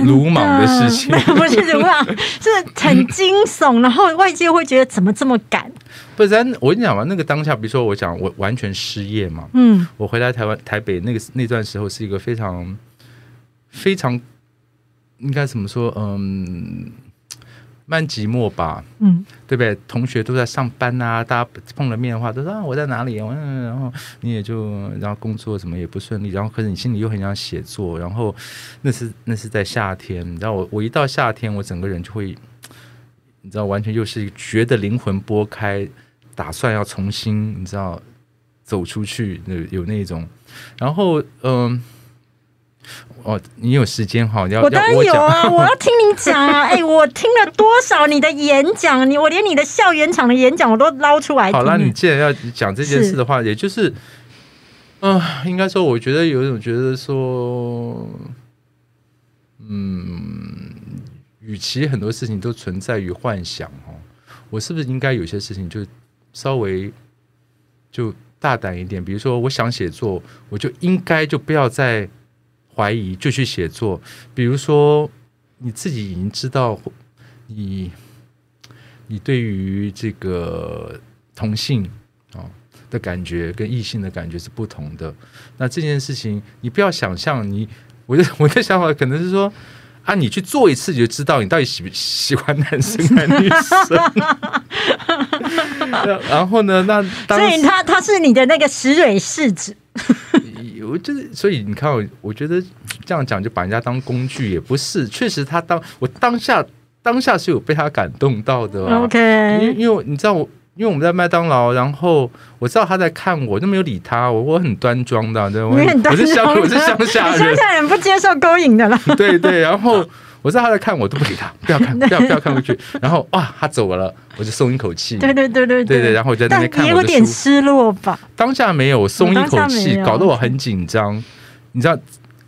鲁莽的事情，不是鲁莽，是很惊悚，然后外界会觉得怎么这么敢？不然，我跟你讲嘛，那个当下，比如说我讲我完全失业嘛，嗯，我回来台湾台北那个那段时候是一个非常非常。应该怎么说？嗯，蛮寂寞吧。嗯，对不对？同学都在上班啊，大家碰了面的话，都说啊我在哪里？然后你也就然后工作什么也不顺利，然后可是你心里又很想写作，然后那是那是在夏天，你知道我我一到夏天，我整个人就会，你知道完全就是觉得灵魂拨开，打算要重新你知道走出去，有那种，然后嗯。哦，你有时间哈？要我当然有啊！我要听你讲啊！哎，我听了多少你的演讲？你我连你的校园场的演讲我都捞出来。好了，你既然要讲这件事的话，也就是，嗯，应该说，我觉得有一种觉得说，嗯，与其很多事情都存在于幻想哦，我是不是应该有些事情就稍微就大胆一点？比如说，我想写作，我就应该就不要再。怀疑就去写作，比如说你自己已经知道，你你对于这个同性啊的感觉跟异性的感觉是不同的。那这件事情，你不要想象你，我的 我的想法可能是说啊，你去做一次你就知道你到底喜不喜欢男生还是女生。然后呢，那所以他他是你的那个石蕊试纸。我就是，所以你看，我我觉得这样讲就把人家当工具也不是。确实，他当我当下当下是有被他感动到的。OK，因为因为你知道我，因为我们在麦当劳，然后我知道他在看我，就没有理他。我我很端庄的，对，我我是乡我是乡下人，乡下人不接受勾引的了。对对，然后。我知道他在看我，都不理他，不要看，不要不要看过去。然后哇，他走了，我就松一口气。对对对对对对。然后我在那边看也有点失落吧。当下没有，我松一口气，搞得我很紧张。你知道，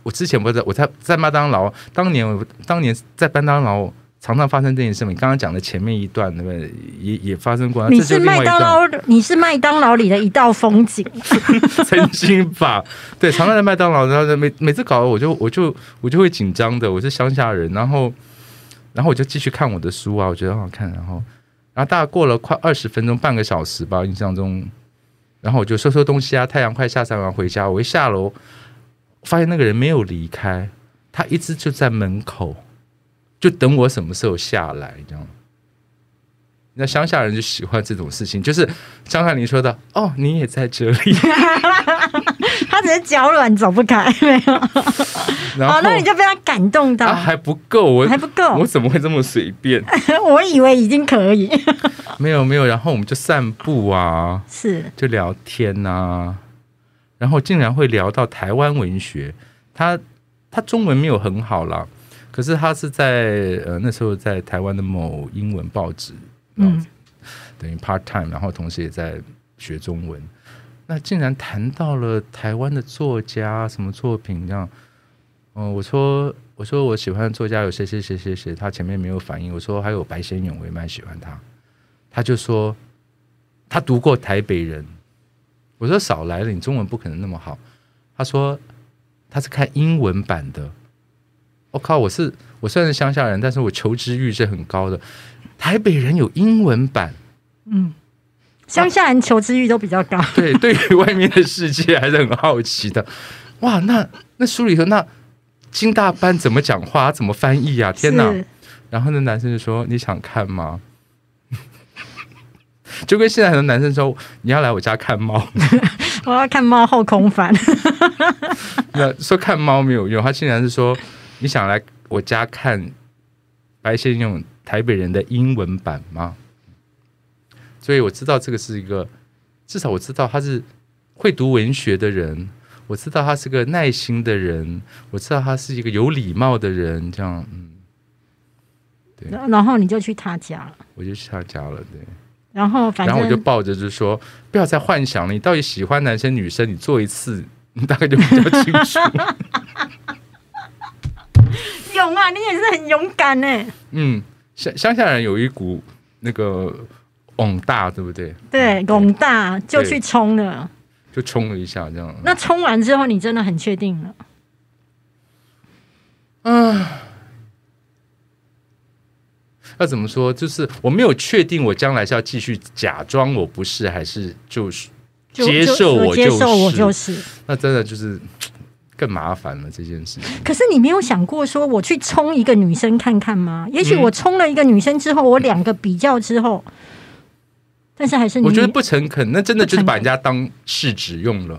我之前不是我在在麦当劳，当年我当年在麦当劳。常常发生这件事。你刚刚讲的前面一段，对不对？也也发生过。你是麦当劳，你是麦当劳里的一道风景。曾经吧，对，常常在麦当劳，然后每每次搞，我就我就我就会紧张的。我是乡下人，然后然后我就继续看我的书啊，我觉得很好看。然后然后大概过了快二十分钟，半个小时吧，印象中，然后我就收收东西啊，太阳快下山了，回家。我一下楼，发现那个人没有离开，他一直就在门口。就等我什么时候下来，这样。那乡下人就喜欢这种事情，就是张翰林说的：“哦，你也在这里。”他只是脚软走不开，没有。哦，那你就被他感动到，还不够，我还不够，我怎么会这么随便？我以为已经可以。没有没有，然后我们就散步啊，是就聊天呐，然后竟然会聊到台湾文学。他他中文没有很好了。可是他是在呃那时候在台湾的某英文报纸，嗯，等于 part time，然后同时也在学中文。那竟然谈到了台湾的作家什么作品这样，嗯，我说我说我喜欢的作家有谁谁谁谁谁，他前面没有反应。我说还有白先勇，我也蛮喜欢他。他就说他读过台北人。我说少来了，你中文不可能那么好。他说他是看英文版的。我靠！我是我虽然是乡下人，但是我求知欲是很高的。台北人有英文版，嗯，乡下人求知欲都比较高。对，对于外面的世界还是很好奇的。哇，那那书里头那金大班怎么讲话？怎么翻译啊？天哪！然后那男生就说：“你想看吗？” 就跟现在很多男生说：“你要来我家看猫。”我要看猫后空翻。那说看猫没有用，他竟然是说你想来我家看白先勇台北人的英文版吗？所以我知道这个是一个，至少我知道他是会读文学的人，我知道他是个耐心的人，我知道他是一个有礼貌的人，这样，嗯，对然后你就去他家了，我就去他家了，对。然后反正然后我就抱着就说，不要再幻想了，你到底喜欢男生女生，你做一次，你大概就比较清楚。勇啊，你也是很勇敢呢。嗯，乡乡下人有一股那个勇大，对不对？对，勇大就去冲了，就冲了一下，这样。那冲完之后，你真的很确定了？嗯，要怎么说？就是我没有确定，我将来是要继续假装我不是，还是就是接受我接受我是就是。那真的就是更麻烦了这件事情。可是你没有想过说，我去冲一个女生看看吗？也许嗯我冲了一个女生之后，我两个比较之后，但是还是你我觉得不诚恳，那真的就是把人家当试纸用了。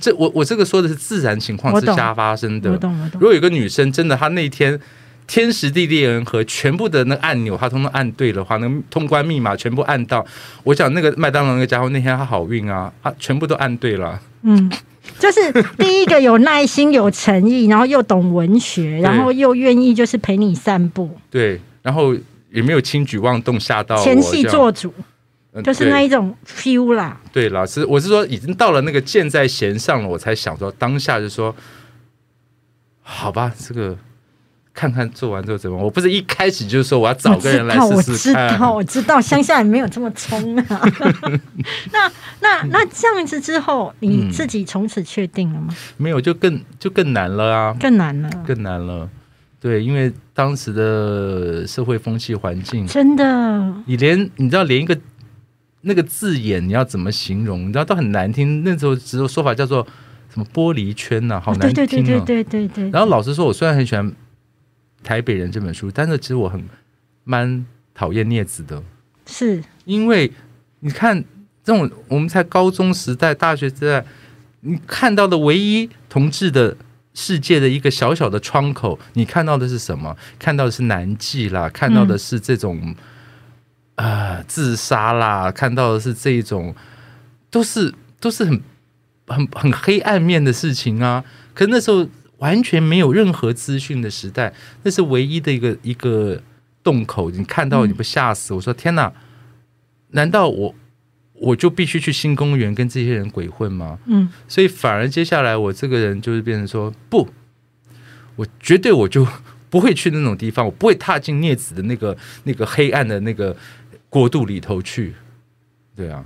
这我我这个说的是自然情况之下发生的我。懂我懂如。果有个女生真的她那天天时地利人和，全部的那个按钮她通通按对的话，那通关密码全部按到，我想那个麦当劳那个家伙那天他好运啊，他全部都按对了。嗯，就是第一个有耐心、有诚意，然后又懂文学，然后又愿意就是陪你散步，对，然后也没有轻举妄动吓到前戏做主，嗯就是那一种 feel 啦。对老师我是说已经到了那个箭在弦上了，我才想说当下就说，好吧，这个看看做完之后怎么。我不是一开始就说我要找个人来我试试知道，看，我知道，我知道，乡下人没有这么冲啊。那那那这样子之后，你自己从此确定了吗？没有就更就更难了啊，更难了，更难了。对，因为当时的社会风气环境，真的。你连你知道连一个那个字眼你要怎么形容，你知道都很难听。那时候只有说法叫做什么玻璃圈呐、好难对听啊。对对对对对对。然后老实说，我虽然很喜欢《台北人》这本书，但是其实我很蛮讨厌镊子的，是因为你看这种我们在高中时代、大学时代，你看到的唯一同志的世界的一个小小的窗口，你看到的是什么？看到的是男妓啦，看到的是这种啊、呃自杀啦，看到的是这一种，都是都是很很很黑暗面的事情啊。可是那时候完全没有任何资讯的时代，那是唯一的一个一个洞口。你看到你不吓死？我说天哪！难道我我就必须去新公园跟这些人鬼混吗？嗯，所以反而接下来我这个人就是变成说不，我绝对我就不会去那种地方，我不会踏进镊子的那个那个黑暗的那个国度里头去。对啊，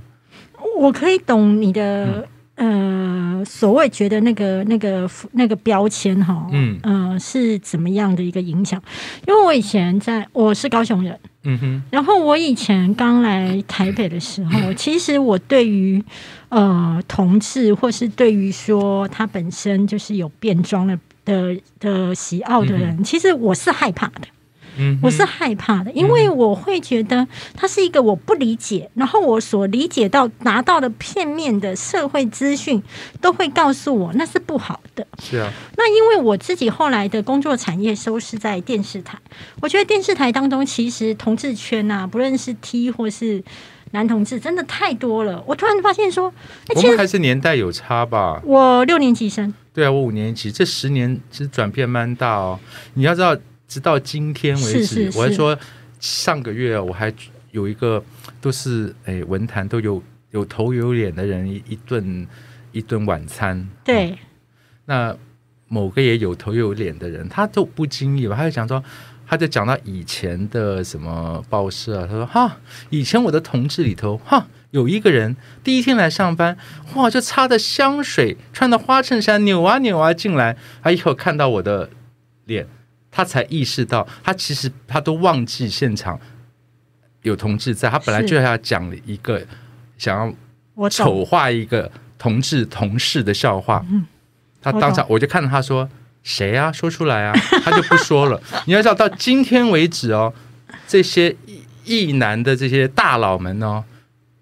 我可以懂你的、呃所谓觉得那个那个那个标签哈，嗯呃是怎么样的一个影响？因为我以前在我是高雄人，嗯哼，然后我以前刚来台北的时候，其实我对于呃同志，或是对于说他本身就是有变装的的的喜好的人，其实我是害怕的。嗯，我是害怕的，因为我会觉得它是一个我不理解，然后我所理解到拿到的片面的社会资讯，都会告诉我那是不好的。是啊，那因为我自己后来的工作产业都是在电视台，我觉得电视台当中其实同志圈啊，不论是 T 或是男同志，真的太多了。我突然发现说，我们还是年代有差吧？我六年级生，对啊，我五年级，这十年其实转变蛮大哦。你要知道，直到今天为止，是是是我还说上个月我还有一个都是哎文坛都有有头有脸的人一一顿一顿晚餐，对，那某个也有头有脸的人，他都不经意吧，他就讲说。他就讲到以前的什么报社啊，他说哈，以前我的同志里头哈，有一个人第一天来上班，哇，就擦着香水，穿的花衬衫，扭啊扭啊进来，他以后看到我的脸，他才意识到，他其实他都忘记现场有同志在，他本来就要讲一个想要，丑化一个同志同事的笑话，他当场我就看着他说：“谁啊？说出来啊！”他就不说了。你要知道，到今天为止哦，这些异异男的这些大佬们哦，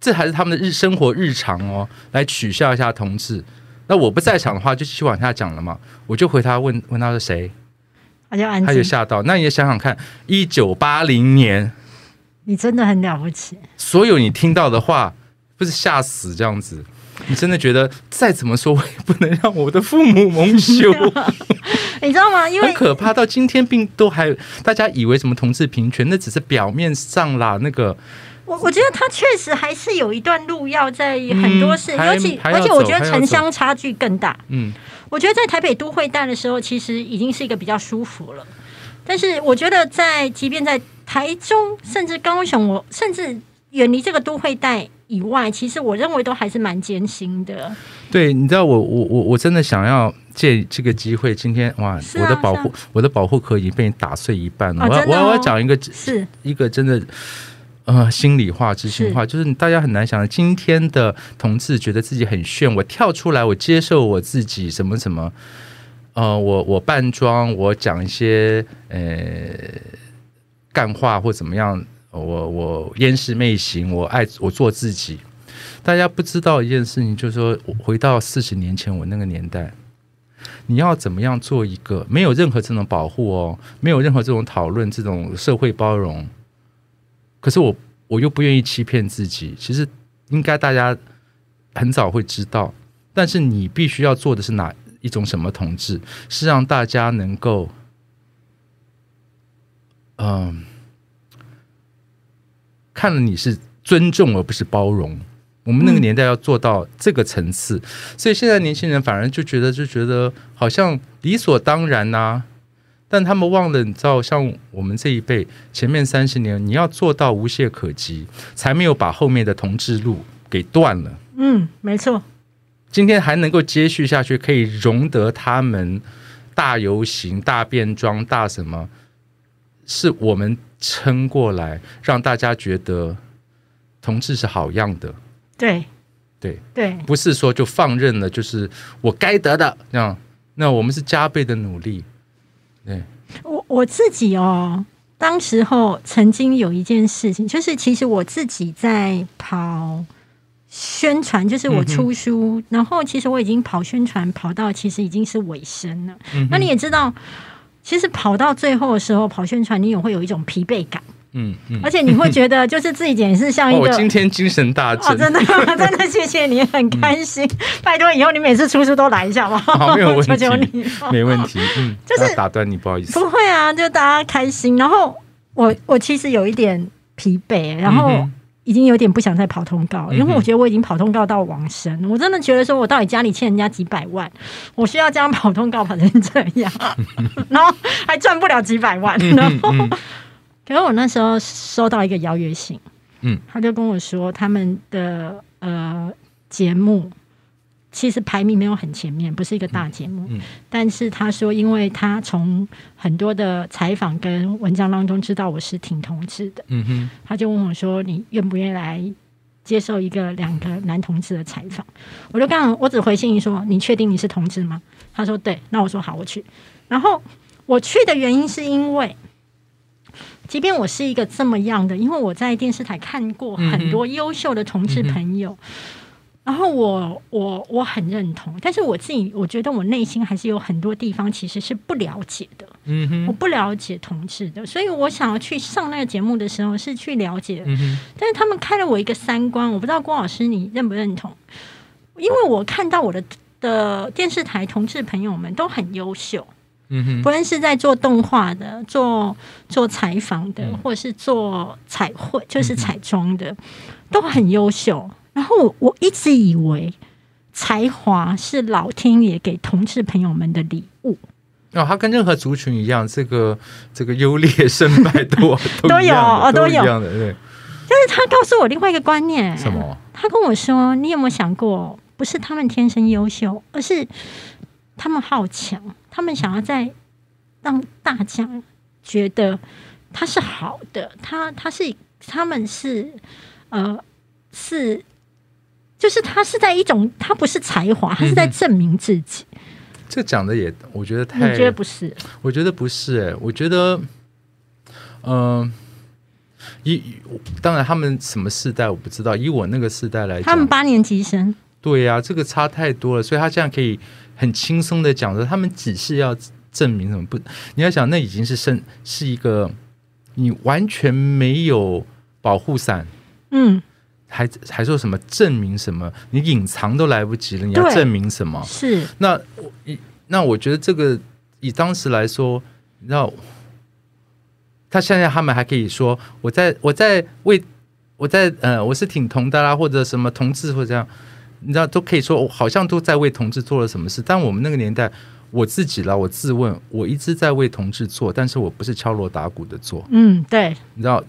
这还是他们的日生活日常哦，来取笑一下同志。那我不在场的话，就继续往下讲了嘛。我就回他问问他是谁，他就安他就。吓到。那你也想想看，一九八零年，你真的很了不起。所有你听到的话，不是吓死这样子。你真的觉得再怎么说，我也不能让我的父母蒙羞，你知道吗？因为很可怕。到今天并都还大家以为什么同志平权，那只是表面上啦。那个我我觉得他确实还是有一段路要在很多事，嗯尤其而且我觉得城乡差距更大。嗯，我觉得在台北都会带的时候，其实已经是一个比较舒服了。但是我觉得在即便在台中甚至高雄，我甚至远离这个都会带以外，其实我认为都还是蛮艰辛的。对，你知道我我我我真的想要借这个机会，今天哇，啊我的保护、我的保护壳已经被你打碎一半了。我我要我要讲一个是一个真的呃心里话、知心话，就是大家很难想象，今天的同志觉得自己很炫，我跳出来，我接受我自己，什么什么，呃，我我扮装，我讲一些呃干话或怎么样，我我烟视媚行，我爱我做自己。大家不知道一件事情，就是说回到四十年前我那个年代，你要怎么样做一个没有任何这种保护哦，没有任何这种讨论，这种社会包容，可是我我又不愿意欺骗自己，其实应该大家很早会知道，但是你必须要做的是哪一种什么同志，是让大家能够，嗯、看了你是尊重而不是包容。我们那个年代要做到这个层次，所以现在年轻人反而就觉得就觉得好像理所当然呐、但他们忘了，你知道，像我们这一辈前面三十年，你要做到无懈可击，才没有把后面的同志路给断了。嗯，没错，今天还能够接续下去，可以容得他们大游行、大变装、大什么，是我们撑过来，让大家觉得同志是好样的，对。对，对，不是说就放任了，就是我该得的那样。那我们是加倍的努力，对，我我自己哦，当时候曾经有一件事情，就是其实我自己在跑宣传，就是我出书，然后其实我已经跑宣传跑到其实已经是尾声了。嗯那你也知道，其实跑到最后的时候，跑宣传你也会有一种疲惫感，嗯嗯。而且你会觉得 就是自己简直是像一哦，我。今天精神大哦，振，真的，真的谢谢你，很开心。拜托，以后你每次出书都来一下吧，好，没有问求题，求你。没问题。嗯，就是打断你，不好意思。不会啊，就大家开心。然后我我其实有一点疲惫，然后已经有点不想再跑通告，因为我觉得我已经跑通告到往生。我真的觉得说，我到底家里欠人家几百万，我需要这样跑通告跑成这样，然后还赚不了几百万。嗯然后，可是我那时候收到一个邀约信，嗯，他就跟我说他们的呃节目。其实排名没有很前面，不是一个大节目，嗯嗯但是他说，因为他从很多的采访跟文章当中知道我是挺同志的，嗯哼，他就问我说：“你愿不愿意来接受一个两个男同志的采访？”我就刚我只回信说：“你确定你是同志吗？”他说：“对。”那我说：“好，我去。”然后我去的原因是因为。即便我是一个这么样的，因为我在电视台看过很多优秀的同志朋友，然后我我我很认同，但是我自己我觉得我内心还是有很多地方其实是不了解的。嗯哼，我不了解同志的，所以我想要去上那个节目的时候是去了解，但是他们开了我一个三观，我不知道郭老师你认不认同？因为我看到我的的电视台同志朋友们都很优秀，嗯哼，不论是在做动画的、做做采访的，嗯。或者是做彩绘，就是彩妆的，都很优秀。然后我我一直以为才华是老天爷给同志朋友们的礼物。哦，他跟任何族群一样，这个这个优劣胜败都都有哦都有。一样的，对，但是他告诉我另外一个观念，什么？他跟我说：“你有没有想过，不是他们天生优秀，而是他们好强，他们想要在让大家觉得他是好的，他他是他们是呃是，就是他是在一种他不是才华，他是在证明自己。这讲的也，我觉得你太，觉得不是？我觉得不是、哎，我觉得，嗯、以当然他们什么世代我不知道，以我那个世代来讲，他们八年级生，对呀、这个差太多了，所以他这样可以很轻松的讲说，他们只是要证明什么不？你要想，那已经是甚是一个你完全没有保护伞，嗯，还还说什么证明什么？你隐藏都来不及了，你要证明什么？是，那我以那我觉得这个以当时来说，你知道，他现在他们还可以说我在我在为我在呃我是挺同的啦，或者什么同志或者这样，你知道都可以说我好像都在为同志做了什么事。但我们那个年代，我自己啦，我自问，我一直在为同志做，但是我不是敲锣打鼓的做，嗯，对，你知道。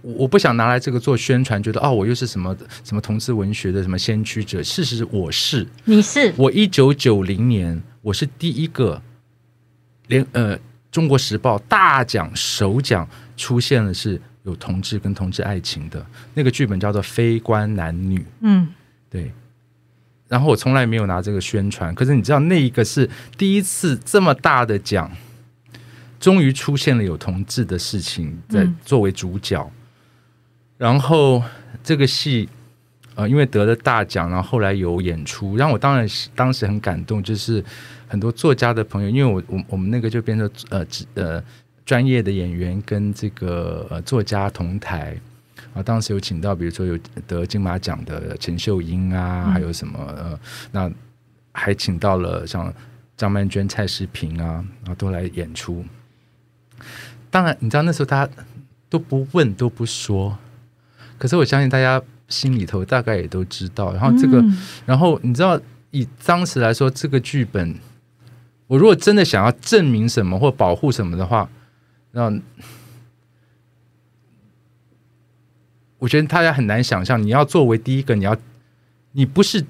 我我不想拿来这个做宣传，觉得哦，我又是什么什么同志文学的什么先驱者。事实我是，你是，我一九九零年，我是第一个连呃《中国时报》大奖首奖出现了是有同志跟同志爱情的那个剧本，叫做《非官男女》。嗯，对，然后我从来没有拿这个宣传，可是你知道那一个是第一次这么大的奖，终于出现了有同志的事情在作为主角，然后这个戏。呃，因为得了大奖，然后后来有演出，让我当然是当时很感动，就是很多作家的朋友，因为我我我们那个就变成呃呃专业的演员跟这个呃作家同台，啊，当时有请到比如说有得金马奖的陈秀英啊，嗯还有什么呃，那还请到了像张曼娟、蔡诗萍啊，然后都来演出。当然，你知道那时候大家都不问都不说，可是我相信大家心里头大概也都知道。然后这个，嗯然后你知道以当时来说，这个剧本，我如果真的想要证明什么或保护什么的话，那我觉得大家很难想象，你要作为第一个，你要你不是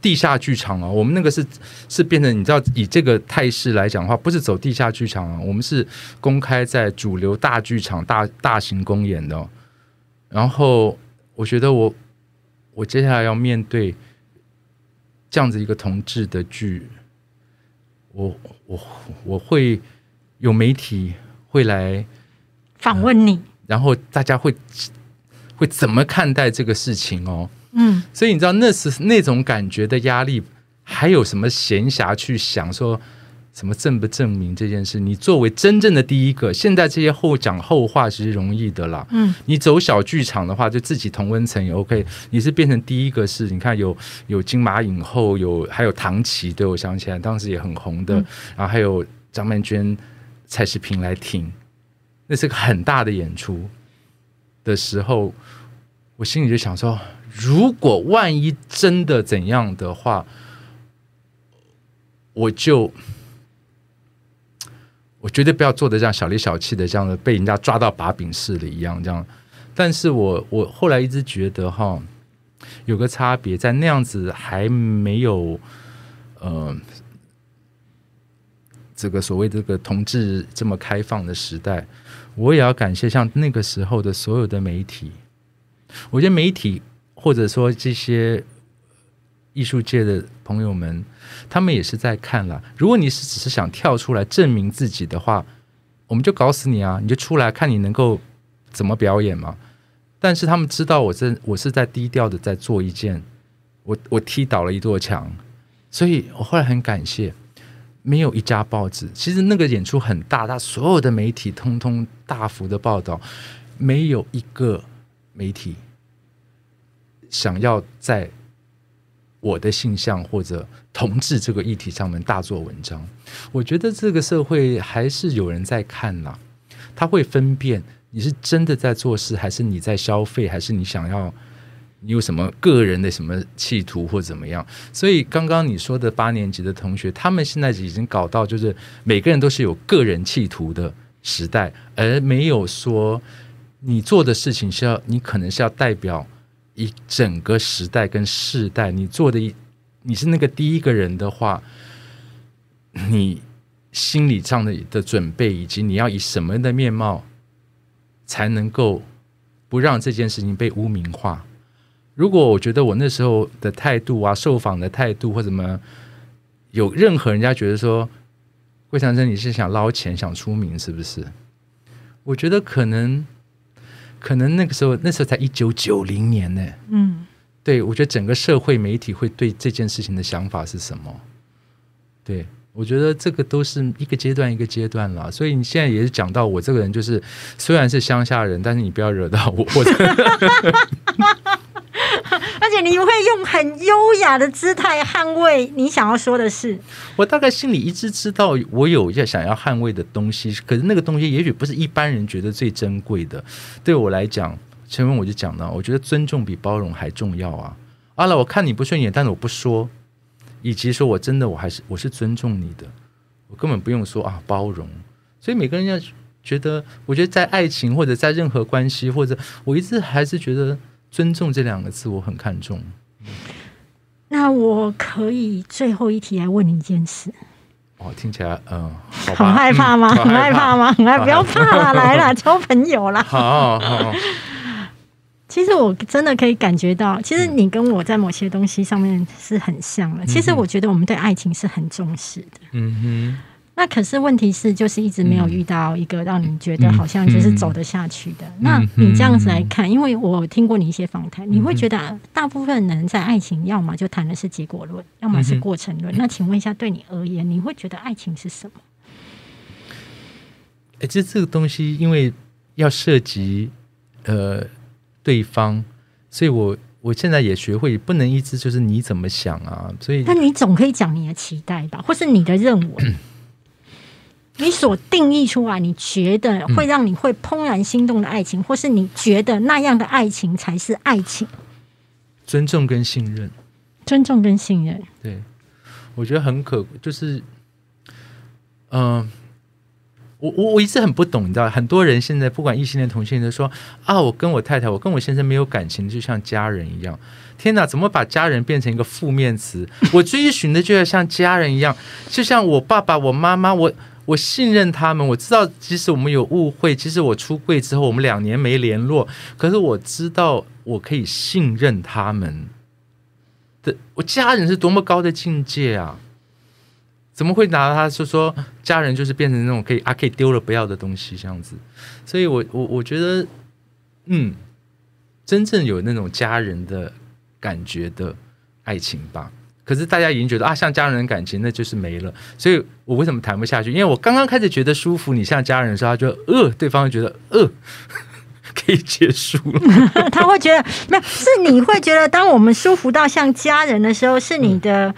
地下剧场哦，我们那个是是变成你知道以这个态势来讲的话，不是走地下剧场啊，我们是公开在主流大剧场大大型公演的哦、然后我觉得我我接下来要面对这样子一个同志的剧，我我我会有媒体会来，访问你，然后大家会会怎么看待这个事情哦？嗯，所以你知道那是那种感觉的压力，还有什么闲暇去想说什么证不证明这件事？你作为真正的第一个，现在这些后讲后话其实容易的啦。嗯，你走小剧场的话，就自己同温层也 OK。你是变成第一个是，你看有有金马影后，有还有唐琪，对我想起来当时也很红的，嗯然后还有张曼娟、蔡诗平来听，那是个很大的演出的时候，我心里就想说，如果万一真的怎样的话，我就我绝对不要做的这样小里小气的，这样的被人家抓到把柄式的一样这样。但是我我后来一直觉得哈，有个差别，在那样子还没有呃这个所谓这个同志这么开放的时代，我也要感谢像那个时候的所有的媒体。我觉得媒体或者说这些艺术界的朋友们，他们也是在看了。如果你是只是想跳出来证明自己的话，我们就搞死你啊！你就出来看你能够怎么表演嘛。但是他们知道我这我是在低调的在做一件，我我踢倒了一座墙，所以我后来很感谢，没有一家报纸，其实那个演出很大，他所有的媒体通通大幅的报道，没有一个媒体想要在我的性向或者同志这个议题上面大做文章。我觉得这个社会还是有人在看啦，他会分辨你是真的在做事，还是你在消费，还是你想要你有什么个人的什么企图或怎么样。所以刚刚你说的八年级的同学，他们现在已经搞到就是每个人都是有个人企图的时代，而没有说你做的事情是要你可能是要代表一整个时代跟世代，你做的一你是那个第一个人的话，你心理上的的准备，以及你要以什么样的面貌才能够不让这件事情被污名化。如果我觉得我那时候的态度啊，受访的态度或什么，有任何人家觉得说，桂长生你是想捞钱、想出名，是不是？我觉得可能可能那个时候那时候才一九九零年呢。嗯，对，我觉得整个社会媒体会对这件事情的想法是什么？对我觉得这个都是一个阶段一个阶段了。所以你现在也是讲到我这个人，就是虽然是乡下人，但是你不要惹到我。我 而且你会用很优雅的姿态捍卫你想要说的事。我大概心里一直知道，我有要想要捍卫的东西，可是那个东西也许不是一般人觉得最珍贵的。对我来讲，前面我就讲了，我觉得尊重比包容还重要啊。阿了，我看你不顺眼，但是我不说，以及说我真的我还是我是尊重你的，我根本不用说啊包容。所以每个人要觉得，我觉得在爱情或者在任何关系，或者我一直还是觉得。尊重这两个字我很看重。那我可以最后一题来问你一件事。哦，听起来嗯，很害怕吗？很害怕吗？很害不要怕了，来了，交朋友了。好好。其实我真的可以感觉到，其实你跟我在某些东西上面是很像的。其实我觉得我们对爱情是很重视的。嗯哼。那可是问题是，就是一直没有遇到一个让你觉得好像就是走得下去的。那你这样子来看，因为我听过你一些访谈，你会觉得大部分人在爱情，要么就谈的是结果论，要么是过程论。那请问一下，对你而言，你会觉得爱情是什么？哎，这这个东西，因为要涉及呃对方，所以我我现在也学会不能一直就是你怎么想啊。所以，那你总可以讲你的期待吧，或是你的认为。你所定义出来，你觉得会让你会怦然心动的爱情，或是你觉得那样的爱情才是爱情？尊重跟信任，尊重跟信任。对，我觉得很可，就是，嗯，我我我一直很不懂，你知道，很多人现在不管异性恋同性恋都说啊，我跟我太太，我跟我先生没有感情，就像家人一样。天哪，怎么把家人变成一个负面词？我追寻的就要像家人一样，就像我爸爸、我妈妈，我。我信任他们，我知道即使我们有误会，即使我出柜之后我们两年没联络，可是我知道我可以信任他们的。我家人是多么高的境界啊！怎么会拿他说说家人就是变成那种可以啊可以丢了不要的东西这样子？所以我我我觉得，嗯，真正有那种家人的感觉的爱情吧。可是大家已经觉得啊，像家人的感情那就是没了，所以我为什么谈不下去？因为我刚刚开始觉得舒服，你像家人的时候，他就呃，对方觉得呃，可以结束了。他会觉得没有，是你会觉得，当我们舒服到像家人的时候，是你的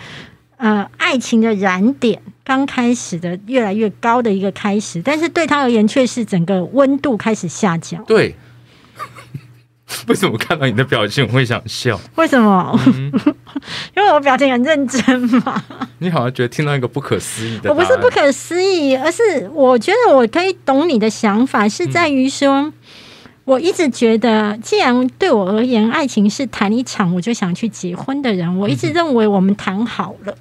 呃爱情的燃点刚开始的越来越高的一个开始，但是对他而言却是整个温度开始下降。对。为什么看到你的表情我会想笑？为什么？因为我表情很认真嘛。你好像觉得听到一个不可思议的，我不是不可思议，而是我觉得我可以懂你的想法，是在于说，我一直觉得，既然对我而言，爱情是谈一场我就想去结婚的人，我一直认为我们谈好了，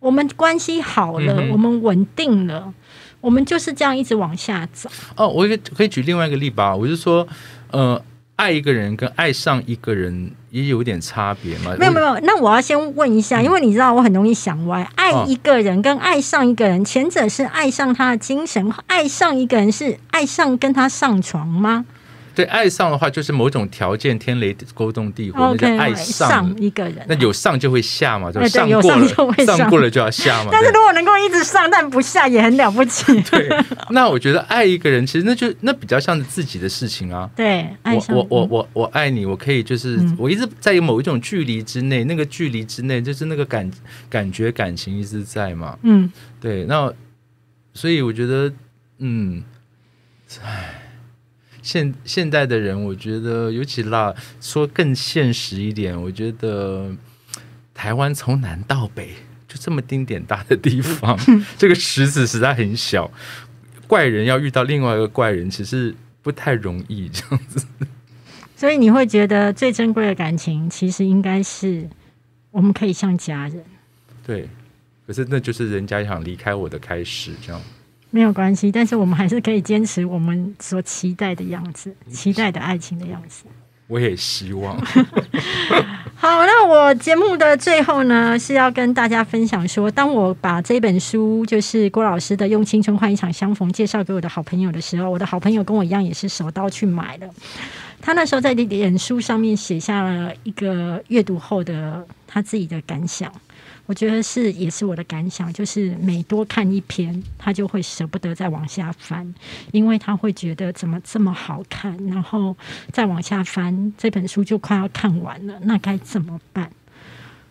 我们关系好了，我们稳定了，我们就是这样一直往下走。哦，我可以可以举另外一个例吧，我就说，呃。爱一个人跟爱上一个人也有点差别吗？没有没有，那我要先问一下，因为你知道我很容易想歪。爱一个人跟爱上一个人，前者是爱上他的精神，爱上一个人是爱上跟他上床吗？对，爱上的话就是某种条件天雷勾动地火，那叫爱上一个人。那有上就会下嘛，就上过了，上过了就要下嘛。但是如果能够一直上但不下，也很了不起。对，那我觉得爱一个人，其实那就那比较像是自己的事情啊。对，我我我我我爱你，我可以就是我一直在某一种距离之内，那个距离之内就是那个感感觉感情一直在嘛。嗯，对，那所以我觉得，嗯，唉。现现代的人，我觉得尤其啦，说更现实一点，我觉得台湾从南到北就这么丁点大的地方，这个池子实在很小，怪人要遇到另外一个怪人，其实不太容易这样子。所以你会觉得最珍贵的感情，其实应该是我们可以像家人。对，可是那就是人家想离开我的开始，这样。没有关系，但是我们还是可以坚持我们所期待的样子，期待的爱情的样子。我也希望。好，那我节目的最后呢，是要跟大家分享说，当我把这本书，就是郭老师的《用青春换一场相逢》介绍给我的好朋友的时候，我的好朋友跟我一样，也是手刀去买了。他那时候在脸书上面写下了一个阅读后的他自己的感想。我觉得是，也是我的感想，就是每多看一篇，他就会舍不得再往下翻，因为他会觉得怎么这么好看，然后再往下翻，这本书就快要看完了，那该怎么办？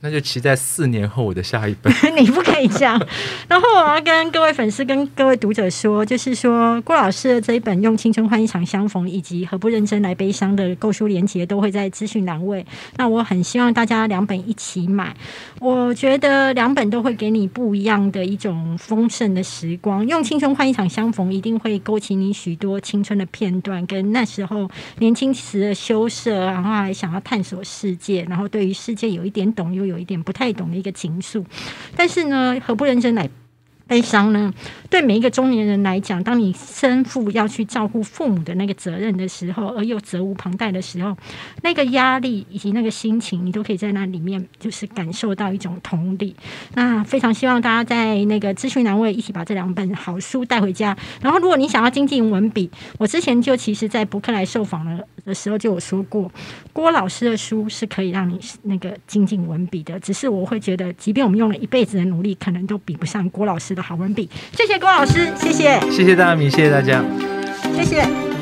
那就期待四年后我的下一本。你不可以这样。然后我要跟各位粉丝、跟各位读者说，就是说郭老师的这一本《用青春换一场相逢》，以及《何不认真来悲伤》的购书链接都会在资讯栏位。那我很希望大家两本一起买。我觉得两本都会给你不一样的一种丰盛的时光。用青春换一场相逢，一定会勾起你许多青春的片段，跟那时候年轻时的羞涩，然后还想要探索世界，然后对于世界有一点懂，有一点不太懂的一个情愫，但是呢，何不认真来？悲伤呢？对每一个中年人来讲，当你身负要去照顾父母的那个责任的时候，而又责无旁贷的时候，那个压力以及那个心情，你都可以在那里面就是感受到一种同理。那非常希望大家在那个咨询栏位一起把这两本好书带回家。然后，如果你想要精进文笔，我之前就其实在博客来受访了的时候就有说过，郭老师的书是可以让你那个精进文笔的。只是我会觉得，即便我们用了一辈子的努力，可能都比不上郭老师。的好文笔，谢谢郭老师，谢谢，谢谢大家米，谢谢大家，谢谢。